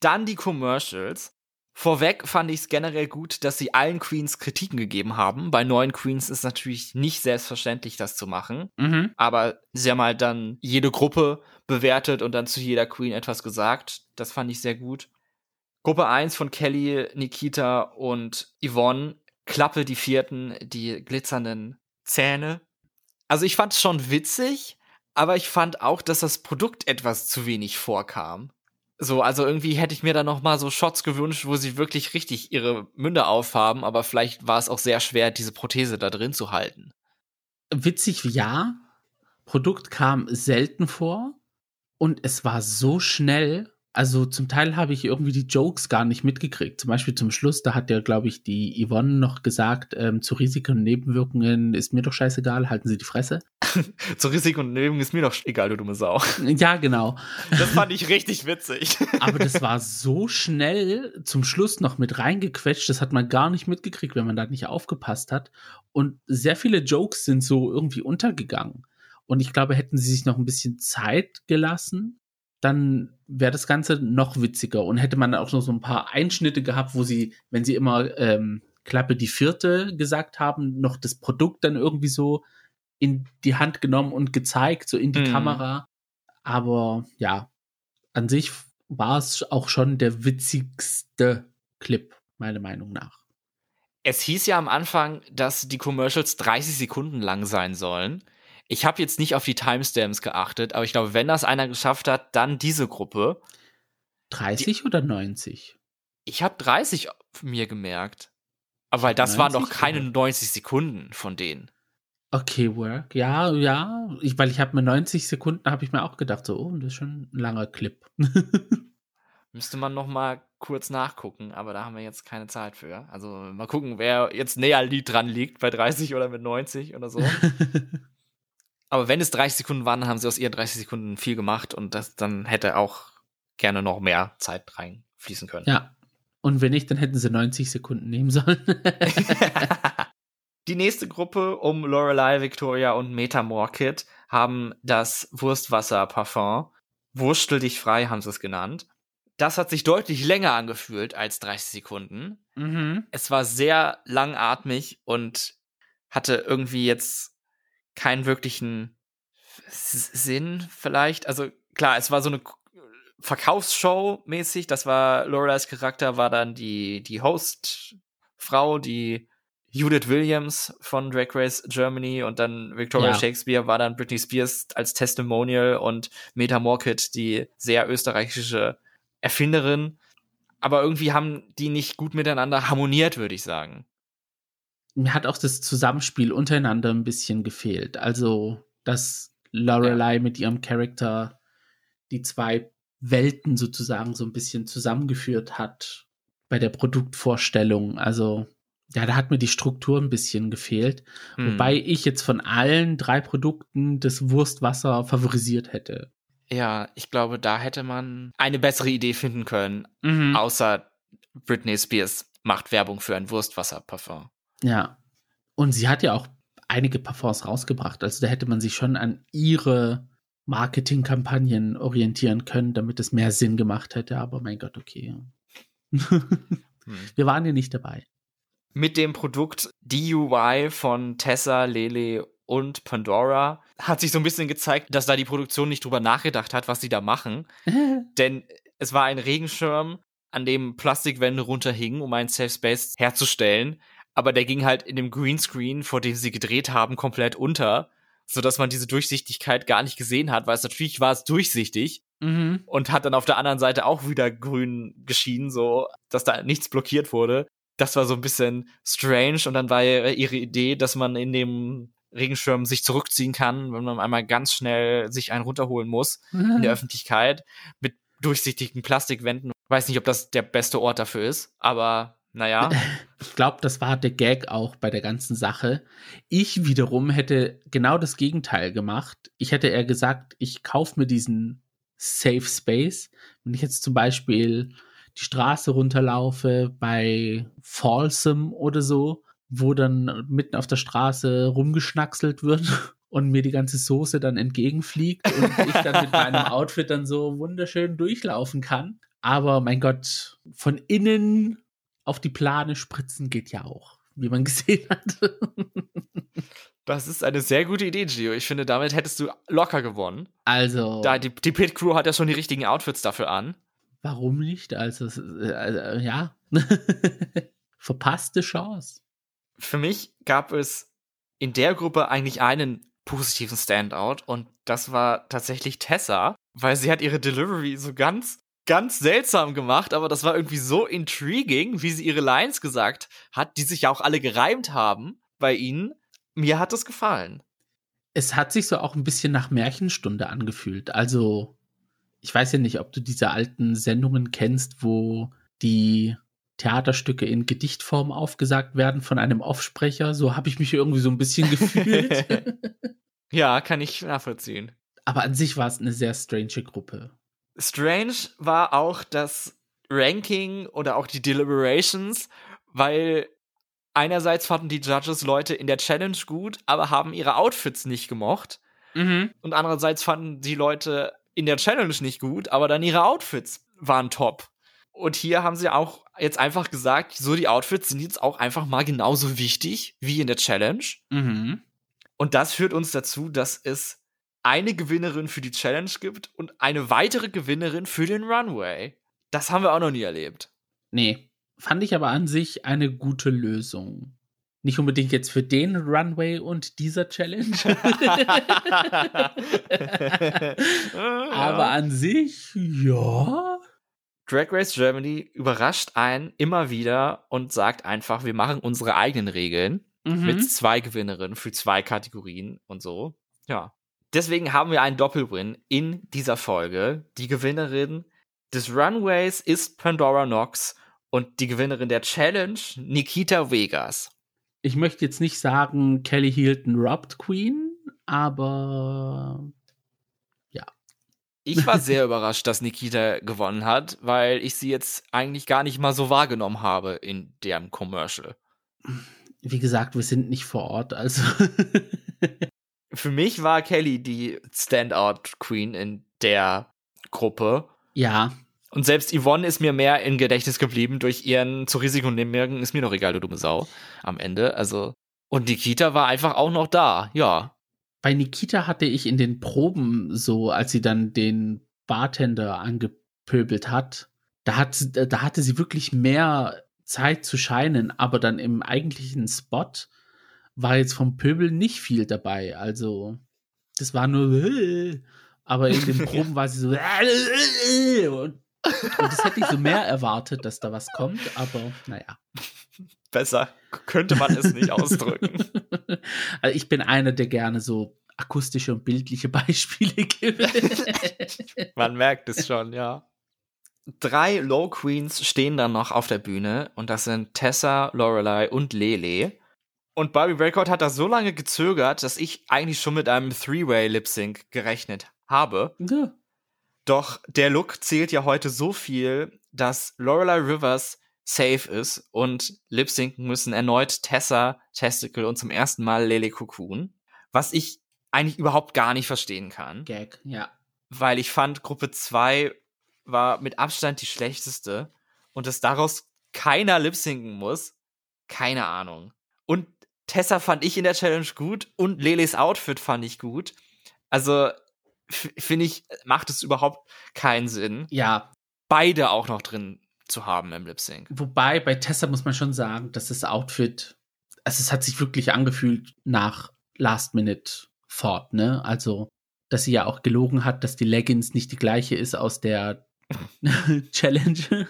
Dann die Commercials Vorweg fand ich es generell gut, dass sie allen Queens Kritiken gegeben haben. Bei neuen Queens ist natürlich nicht selbstverständlich, das zu machen. Mhm. Aber sie haben halt dann jede Gruppe bewertet und dann zu jeder Queen etwas gesagt. Das fand ich sehr gut. Gruppe 1 von Kelly, Nikita und Yvonne. Klappe die vierten, die glitzernden Zähne. Also ich fand es schon witzig, aber ich fand auch, dass das Produkt etwas zu wenig vorkam. So, also irgendwie hätte ich mir da noch mal so Shots gewünscht, wo sie wirklich richtig ihre Münde aufhaben, aber vielleicht war es auch sehr schwer, diese Prothese da drin zu halten. Witzig, ja. Produkt kam selten vor und es war so schnell, also zum Teil habe ich irgendwie die Jokes gar nicht mitgekriegt. Zum Beispiel zum Schluss, da hat ja, glaube ich, die Yvonne noch gesagt, ähm, zu Risiken und Nebenwirkungen ist mir doch scheißegal, halten Sie die Fresse. zu Risiken und Nebenwirkungen ist mir doch egal, du dumme Sau. Ja, genau. Das fand ich richtig witzig. Aber das war so schnell zum Schluss noch mit reingequetscht, das hat man gar nicht mitgekriegt, wenn man da nicht aufgepasst hat. Und sehr viele Jokes sind so irgendwie untergegangen. Und ich glaube, hätten sie sich noch ein bisschen Zeit gelassen, dann wäre das Ganze noch witziger und hätte man auch noch so ein paar Einschnitte gehabt, wo sie, wenn sie immer ähm, Klappe die vierte gesagt haben, noch das Produkt dann irgendwie so in die Hand genommen und gezeigt, so in die Mhm. Kamera. Aber ja, an sich war es auch schon der witzigste Clip, meiner Meinung nach. Es hieß ja am Anfang, dass die Commercials 30 Sekunden lang sein sollen. Ich habe jetzt nicht auf die Timestamps geachtet, aber ich glaube, wenn das einer geschafft hat, dann diese Gruppe. 30 oder 90? Ich habe 30 mir gemerkt. Aber weil das waren doch 90 keine oder? 90 Sekunden von denen. Okay, Work. Ja, ja. Ich, weil ich habe mir 90 Sekunden, habe ich mir auch gedacht, so, oh, das ist schon ein langer Clip. Müsste man noch mal kurz nachgucken, aber da haben wir jetzt keine Zeit für. Also mal gucken, wer jetzt näher dran liegt, bei 30 oder mit 90 oder so. aber wenn es 30 Sekunden waren, dann haben sie aus ihren 30 Sekunden viel gemacht und das dann hätte auch gerne noch mehr Zeit reinfließen können. ja. Und wenn nicht, dann hätten sie 90 Sekunden nehmen sollen. Die nächste Gruppe um Lorelei, Victoria und Meta Morkit haben das Wurstwasser-Parfum. Wurstel dich frei, haben sie es genannt. Das hat sich deutlich länger angefühlt als 30 Sekunden. mhm. Es war sehr langatmig und hatte irgendwie jetzt keinen wirklichen Sinn vielleicht. Also klar, es war so eine Verkaufsshow mäßig. Das war Lorelei's Charakter, war dann die, die Hostfrau, die Judith Williams von Drag Race Germany und dann Victoria Ja. Shakespeare war dann Britney Spears als Testimonial und Meta Morkit, die sehr österreichische Erfinderin. Aber irgendwie haben die nicht gut miteinander harmoniert, würde ich sagen. Mir hat auch das Zusammenspiel untereinander ein bisschen gefehlt. Also, dass Lorelei mit ihrem Charakter die zwei Welten sozusagen so ein bisschen zusammengeführt hat bei der Produktvorstellung. Also, ja, da hat mir die Struktur ein bisschen gefehlt. Hm. Wobei ich jetzt von allen drei Produkten das Wurstwasser favorisiert hätte. Ja, ich glaube, da hätte man eine bessere Idee finden können, Mhm. außer Britney Spears macht Werbung für ein Wurstwasserparfum. Ja. Und sie hat ja auch einige Parfums rausgebracht. Also da hätte man sich schon an ihre Marketingkampagnen orientieren können, damit es mehr Sinn gemacht hätte. Aber mein Gott, okay. Hm. Wir waren ja nicht dabei. Mit dem Produkt DUI von Tessa, Lele und Pandora hat sich so ein bisschen gezeigt, dass da die Produktion nicht drüber nachgedacht hat, was sie da machen. Denn es war ein Regenschirm, an dem Plastikwände runterhingen, um einen Safe Space herzustellen. Aber der ging halt in dem Greenscreen, vor dem sie gedreht haben, komplett unter, sodass man diese Durchsichtigkeit gar nicht gesehen hat, weil es natürlich war es durchsichtig mhm. und hat dann auf der anderen Seite auch wieder grün geschienen, so dass da nichts blockiert wurde. Das war so ein bisschen strange und dann war ihre Idee, dass man in dem Regenschirm sich zurückziehen kann, wenn man einmal ganz schnell sich einen runterholen muss in der Öffentlichkeit mit durchsichtigen Plastikwänden. Weiß nicht, ob das der beste Ort dafür ist, aber naja. Ich glaube, das war der Gag auch bei der ganzen Sache. Ich wiederum hätte genau das Gegenteil gemacht. Ich hätte eher gesagt, ich kaufe mir diesen Safe Space. Wenn ich jetzt zum Beispiel die Straße runterlaufe bei Folsom oder so, wo dann mitten auf der Straße rumgeschnackselt wird und mir die ganze Soße dann entgegenfliegt und ich dann mit meinem Outfit dann so wunderschön durchlaufen kann. Aber mein Gott, von innen auf die Plane spritzen geht ja auch, wie man gesehen hat. Das ist eine sehr gute Idee, Gio. Ich finde, damit hättest du locker gewonnen. Also. Da, die, die Pit Crew hat ja schon die richtigen Outfits dafür an. Warum nicht? Also, äh, ja. Verpasste Chance. Für mich gab es in der Gruppe eigentlich einen positiven Standout und das war tatsächlich Tessa, weil sie hat ihre Delivery so ganz ganz seltsam gemacht, aber das war irgendwie so intriguing, wie sie ihre Lines gesagt hat, die sich ja auch alle gereimt haben bei ihnen. Mir hat das gefallen. Es hat sich so auch ein bisschen nach Märchenstunde angefühlt. Also, ich weiß ja nicht, ob du diese alten Sendungen kennst, wo die Theaterstücke in Gedichtform aufgesagt werden von einem Offsprecher. So habe ich mich irgendwie so ein bisschen gefühlt. ja, kann ich nachvollziehen. Aber an sich war es eine sehr strange Gruppe. Strange war auch das Ranking oder auch die Deliberations, weil einerseits fanden die Judges Leute in der Challenge gut, aber haben ihre Outfits nicht gemocht. Mhm. Und andererseits fanden die Leute in der Challenge nicht gut, aber dann ihre Outfits waren top. Und hier haben sie auch jetzt einfach gesagt, so die Outfits sind jetzt auch einfach mal genauso wichtig wie in der Challenge. Mhm. Und das führt uns dazu, dass es eine Gewinnerin für die Challenge gibt und eine weitere Gewinnerin für den Runway. Das haben wir auch noch nie erlebt. Nee, fand ich aber an sich eine gute Lösung. Nicht unbedingt jetzt für den Runway und dieser Challenge. aber an sich, ja. Drag Race Germany überrascht einen immer wieder und sagt einfach, wir machen unsere eigenen Regeln mhm. mit zwei Gewinnerinnen für zwei Kategorien und so. Ja. Deswegen haben wir einen Doppelwin in dieser Folge. Die Gewinnerin des Runways ist Pandora Knox und die Gewinnerin der Challenge Nikita Vegas. Ich möchte jetzt nicht sagen, Kelly Hilton robbt Queen, aber ja. Ich war sehr überrascht, dass Nikita gewonnen hat, weil ich sie jetzt eigentlich gar nicht mal so wahrgenommen habe in deren Commercial. Wie gesagt, wir sind nicht vor Ort, also. für mich war Kelly die Standout-Queen in der Gruppe. Ja. Und selbst Yvonne ist mir mehr im Gedächtnis geblieben durch ihren zu Risiko nehmen, ist mir doch egal, du dumme Sau, am Ende. Also. Und Nikita war einfach auch noch da, ja. Bei Nikita hatte ich in den Proben so, als sie dann den Bartender angepöbelt hat, da, hat, da hatte sie wirklich mehr Zeit zu scheinen, aber dann im eigentlichen Spot war jetzt vom Pöbel nicht viel dabei. Also, das war nur, aber in den Proben war sie so, und, und das hätte ich so mehr erwartet, dass da was kommt, aber naja. Besser könnte man es nicht ausdrücken. Also ich bin einer, der gerne so akustische und bildliche Beispiele gibt. man merkt es schon, ja. Drei Low Queens stehen dann noch auf der Bühne und das sind Tessa, Lorelei und Lele. Und Barbie Breakout hat da so lange gezögert, dass ich eigentlich schon mit einem Three-Way-Lip-Sync gerechnet habe. Ja. Doch der Look zählt ja heute so viel, dass Lorelei Rivers safe ist und lip-synken müssen erneut Tessa Testicle und zum ersten Mal Lele Cocoon. Was ich eigentlich überhaupt gar nicht verstehen kann. Gag, ja. Weil ich fand, Gruppe 2 war mit Abstand die schlechteste und dass daraus keiner lip-synken muss, keine Ahnung. Und Tessa fand ich in der Challenge gut und Leles Outfit fand ich gut. Also finde ich, macht es überhaupt keinen Sinn. Ja. Beide auch noch drin zu haben im Lip Sync. Wobei bei Tessa muss man schon sagen, dass das Outfit, also es hat sich wirklich angefühlt nach Last Minute Thought, ne? Also, dass sie ja auch gelogen hat, dass die Leggings nicht die gleiche ist aus der Challenge.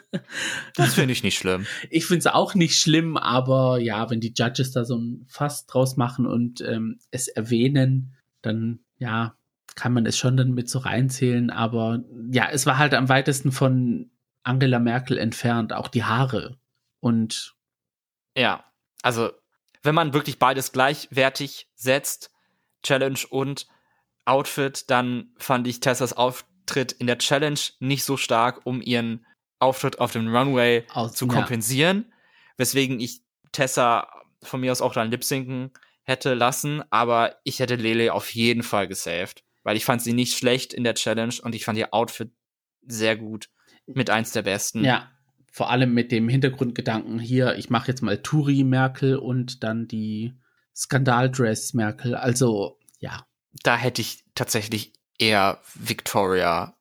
Das finde ich nicht schlimm. Ich finde es auch nicht schlimm, aber ja, wenn die Judges da so ein Fass draus machen und ähm, es erwähnen, dann ja, kann man es schon dann mit so reinzählen. Aber ja, es war halt am weitesten von Angela Merkel entfernt, auch die Haare. Und ja, also wenn man wirklich beides gleichwertig setzt, Challenge und Outfit, dann fand ich Tessas Outfit Auftritt in der Challenge nicht so stark, um ihren Auftritt auf dem Runway aus, zu kompensieren. Ja. Weswegen ich Tessa von mir aus auch dann lip-sinken hätte lassen, aber ich hätte Lele auf jeden Fall gesaved, weil ich fand sie nicht schlecht in der Challenge und ich fand ihr Outfit sehr gut, mit eins der besten. Ja, Vor allem mit dem Hintergrundgedanken hier, ich mache jetzt mal Turi Merkel und dann die Skandaldress Merkel. Also, ja. Da hätte ich tatsächlich eher Victoria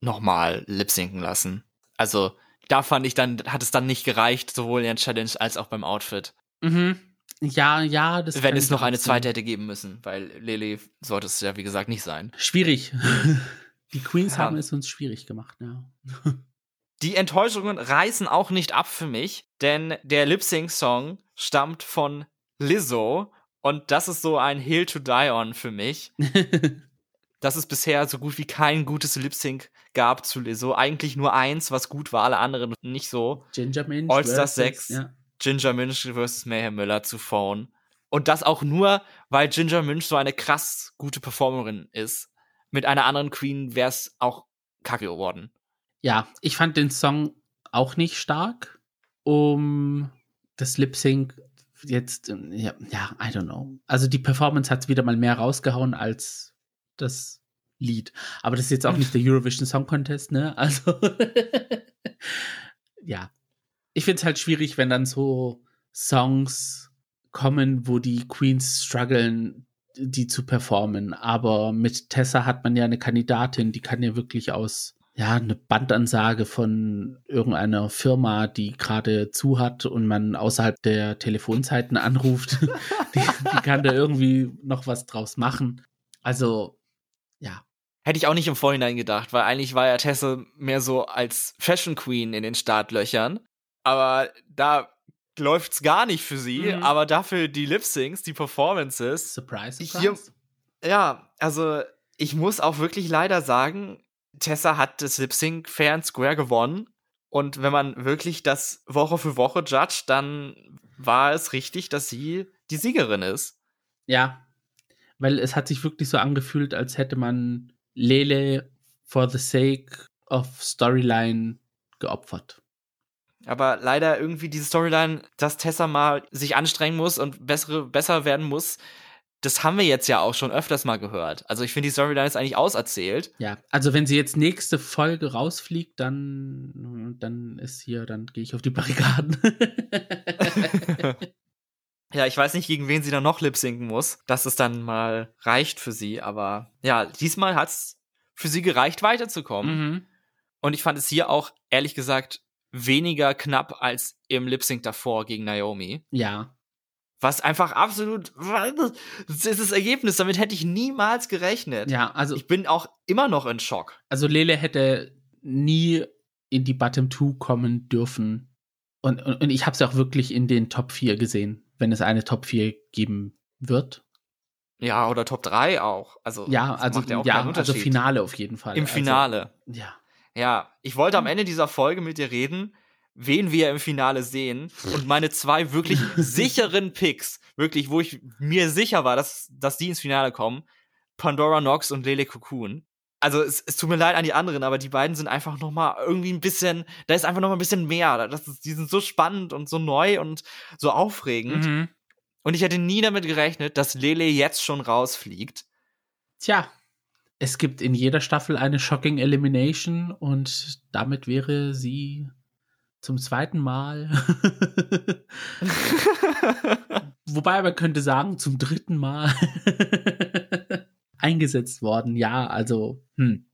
nochmal lip-sinken lassen. Also, da fand ich dann, hat es dann nicht gereicht, sowohl in der Challenge als auch beim Outfit. Mhm. Ja, ja, das Wenn es noch eine zweite hätte geben müssen, weil Lele sollte es ja, wie gesagt, nicht sein. Schwierig. Die Queens ja. haben es uns schwierig gemacht, ja. Die Enttäuschungen reißen auch nicht ab für mich, denn der Lip-Sync-Song stammt von Lizzo und das ist so ein Hill to Die on für mich. dass es bisher so gut wie kein gutes Lip-Sync gab zu Lizzo. Eigentlich nur eins, was gut war, alle anderen nicht so. Ginger Minch. All-Star 6. Ja. Ginger Minch vs. Mayhem Miller zu Phone. Und das auch nur, weil Ginger Minch so eine krass gute Performerin ist. Mit einer anderen Queen wäre es auch kacke geworden. Ja, ich fand den Song auch nicht stark. Um das Lip Sync jetzt, ja, ja, I don't know. Also die Performance hat wieder mal mehr rausgehauen als das Lied. Aber das ist jetzt auch nicht der Eurovision Song Contest, ne? Also, ja. Ich finde es halt schwierig, wenn dann so Songs kommen, wo die Queens strugglen, die zu performen. Aber mit Tessa hat man ja eine Kandidatin, die kann ja wirklich aus ja, eine Bandansage von irgendeiner Firma, die gerade zu hat und man außerhalb der Telefonzeiten anruft, die, die, kann da irgendwie noch was draus machen. Also, ja. Hätte ich auch nicht im Vorhinein gedacht, weil eigentlich war ja Tessa mehr so als Fashion Queen in den Startlöchern. Aber da läuft's gar nicht für sie, mhm. aber dafür die Lip Syncs, die Performances. Surprise, surprise. Hier, ja, also ich muss auch wirklich leider sagen, Tessa hat das Lip Sync Fair and Square gewonnen. Und wenn man wirklich das Woche für Woche judgt, dann war es richtig, dass sie die Siegerin ist. Ja, weil es hat sich wirklich so angefühlt, als hätte man Lele for the sake of Storyline geopfert. Aber leider irgendwie diese Storyline, dass Tessa mal sich anstrengen muss und bessere, besser werden muss, das haben wir jetzt ja auch schon öfters mal gehört. Also ich finde, die Storyline ist eigentlich auserzählt. Ja, also wenn sie jetzt nächste Folge rausfliegt, dann, dann ist hier, dann gehe ich auf die Barrikaden. ja, ich weiß nicht, gegen wen sie dann noch lip sinken muss, dass es dann mal reicht für sie. Aber ja, diesmal hat es für sie gereicht, weiterzukommen. Mhm. Und ich fand es hier auch, ehrlich gesagt, weniger knapp als im Lip Sync davor gegen Naomi. Ja. Was einfach absolut, das ist das Ergebnis, damit hätte ich niemals gerechnet. Ja, also. Ich bin auch immer noch in Schock. Also Lele hätte nie in die Bottom 2 kommen dürfen. Und, und, und ich habe es auch wirklich in den Top 4 gesehen, wenn es eine Top 4 geben wird. Ja, oder Top 3 auch. Also, ja, also, ja, ja also Finale auf jeden Fall. Im also, Finale. Also, ja. Ja, ich wollte am Ende dieser Folge mit dir reden, wen wir im Finale sehen. Und meine zwei wirklich sicheren Picks, wirklich, wo ich mir sicher war, dass, dass die ins Finale kommen, Pandora Nox und Lele Cocoon. Also es, es tut mir leid an die anderen, aber die beiden sind einfach noch mal irgendwie ein bisschen, da ist einfach noch mal ein bisschen mehr. Das ist, die sind so spannend und so neu und so aufregend. Mhm. Und ich hätte nie damit gerechnet, dass Lele jetzt schon rausfliegt. Tja, es gibt in jeder Staffel eine Shocking Elimination und damit wäre sie zum zweiten Mal. Wobei man könnte sagen, zum dritten Mal eingesetzt worden. Ja, also, hm.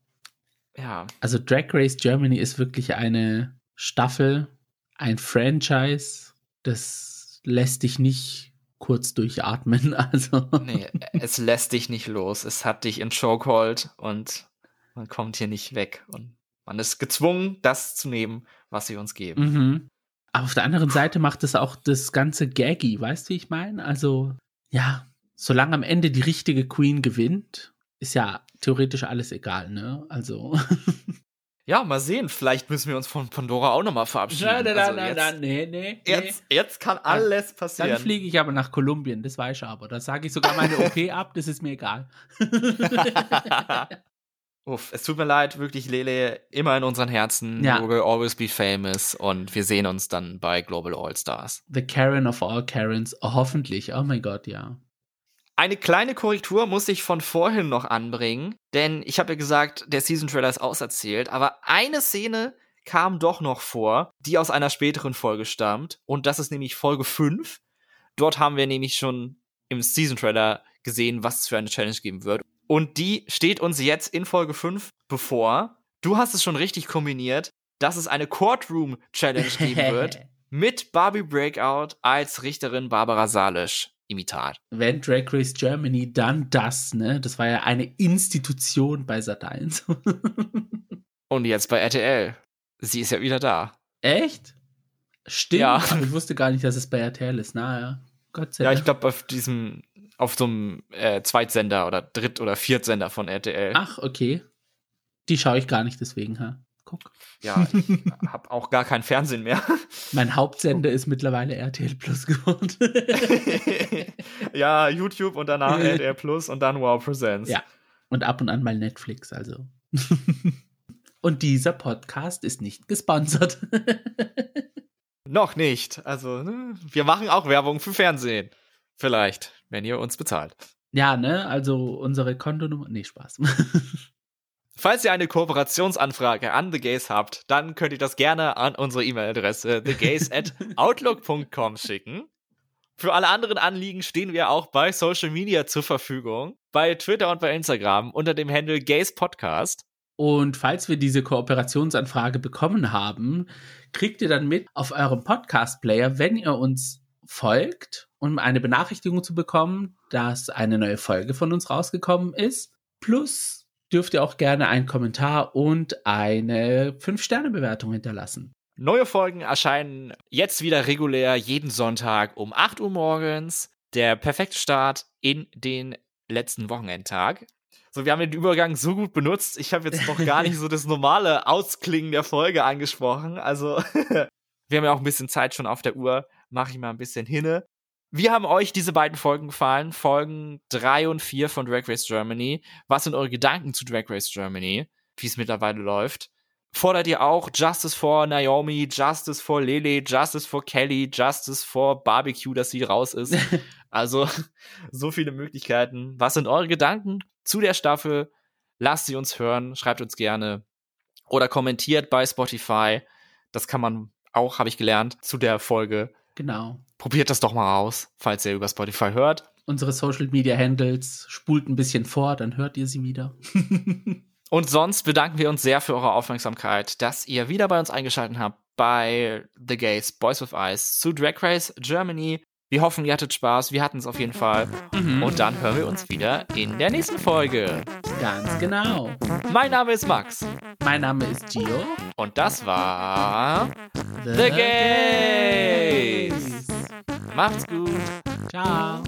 Ja. Also Drag Race Germany ist wirklich eine Staffel, ein Franchise, das lässt dich nicht kurz durchatmen. Also. Nee, es lässt dich nicht los. Es hat dich in Chokehold und man kommt hier nicht weg. Und man ist gezwungen, das zu nehmen, was sie uns geben. Mhm. Aber auf der anderen Seite macht es auch das ganze gaggy, weißt du, wie ich meine? Also, ja, solange am Ende die richtige Queen gewinnt, ist ja theoretisch alles egal, ne? Also. Ja, mal sehen. Vielleicht müssen wir uns von Pandora auch nochmal verabschieden. Nein, nein, also nein, nein, nee, nee. Jetzt, jetzt kann alles passieren. Dann fliege ich aber nach Kolumbien, das weiß ich aber. Da sage ich sogar meine OP ab, das ist mir egal. Uff, es tut mir leid, wirklich, Lele, immer in unseren Herzen. Ja. You will always be famous. Und wir sehen uns dann bei Global All Stars. The Karen of all Karens. Oh, hoffentlich. Oh mein Gott, ja. Eine kleine Korrektur muss ich von vorhin noch anbringen, denn ich habe ja gesagt, der Season Trailer ist auserzählt, aber eine Szene kam doch noch vor, die aus einer späteren Folge stammt. Und das ist nämlich Folge 5. Dort haben wir nämlich schon im Season Trailer gesehen, was es für eine Challenge geben wird. Und die steht uns jetzt in Folge 5 bevor. Du hast es schon richtig kombiniert, dass es eine Courtroom Challenge geben wird mit Barbie Breakout als Richterin Barbara Salisch. Imitat. Wenn Drag Race Germany, dann das, ne? Das war ja eine Institution bei Sat1. Und jetzt bei RTL. Sie ist ja wieder da. Echt? Stimmt. Ja. Ich wusste gar nicht, dass es bei RTL ist. Naja, Gott sei Dank. Ja, ich glaube, auf diesem, auf so einem äh, Zweitsender oder Dritt- oder Viertsender von RTL. Ach, okay. Die schaue ich gar nicht deswegen, ha? Guck. Ja, ich habe auch gar kein Fernsehen mehr. Mein Hauptsender ist mittlerweile RTL Plus geworden. ja, YouTube und danach RTL Plus und dann Wow Presents. Ja. Und ab und an mal Netflix, also. und dieser Podcast ist nicht gesponsert. Noch nicht. Also, ne? wir machen auch Werbung für Fernsehen. Vielleicht, wenn ihr uns bezahlt. Ja, ne? Also unsere Kontonummer. Nee, Spaß. Falls ihr eine Kooperationsanfrage an The Gays habt, dann könnt ihr das gerne an unsere E-Mail-Adresse thegays at outlook.com schicken. Für alle anderen Anliegen stehen wir auch bei Social Media zur Verfügung. Bei Twitter und bei Instagram unter dem Handle Gays Podcast. Und falls wir diese Kooperationsanfrage bekommen haben, kriegt ihr dann mit auf eurem Podcast-Player, wenn ihr uns folgt, um eine Benachrichtigung zu bekommen, dass eine neue Folge von uns rausgekommen ist. Plus dürft ihr auch gerne einen Kommentar und eine 5-Sterne-Bewertung hinterlassen. Neue Folgen erscheinen jetzt wieder regulär jeden Sonntag um 8 Uhr morgens. Der perfekte Start in den letzten Wochenendtag. So, wir haben den Übergang so gut benutzt. Ich habe jetzt noch gar nicht so das normale Ausklingen der Folge angesprochen. Also, wir haben ja auch ein bisschen Zeit schon auf der Uhr. Mache ich mal ein bisschen hinne. Wie haben euch diese beiden Folgen gefallen? Folgen 3 und 4 von Drag Race Germany. Was sind eure Gedanken zu Drag Race Germany? Wie es mittlerweile läuft? Fordert ihr auch Justice for Naomi, Justice for Lele, Justice for Kelly, Justice for Barbecue, dass sie raus ist? also, so viele Möglichkeiten. Was sind eure Gedanken zu der Staffel? Lasst sie uns hören, schreibt uns gerne oder kommentiert bei Spotify. Das kann man auch, habe ich gelernt, zu der Folge. Genau. Probiert das doch mal aus, falls ihr über Spotify hört. Unsere Social Media Handles spult ein bisschen vor, dann hört ihr sie wieder. Und sonst bedanken wir uns sehr für eure Aufmerksamkeit, dass ihr wieder bei uns eingeschaltet habt bei The Gays Boys with Eyes zu Drag Race Germany. Wir hoffen, ihr hattet Spaß. Wir hatten es auf jeden Fall. Mhm. Und dann hören wir uns wieder in der nächsten Folge. Ganz genau. Mein Name ist Max. Mein Name ist Gio. Und das war The, The Gays. Macht's gut. Ciao.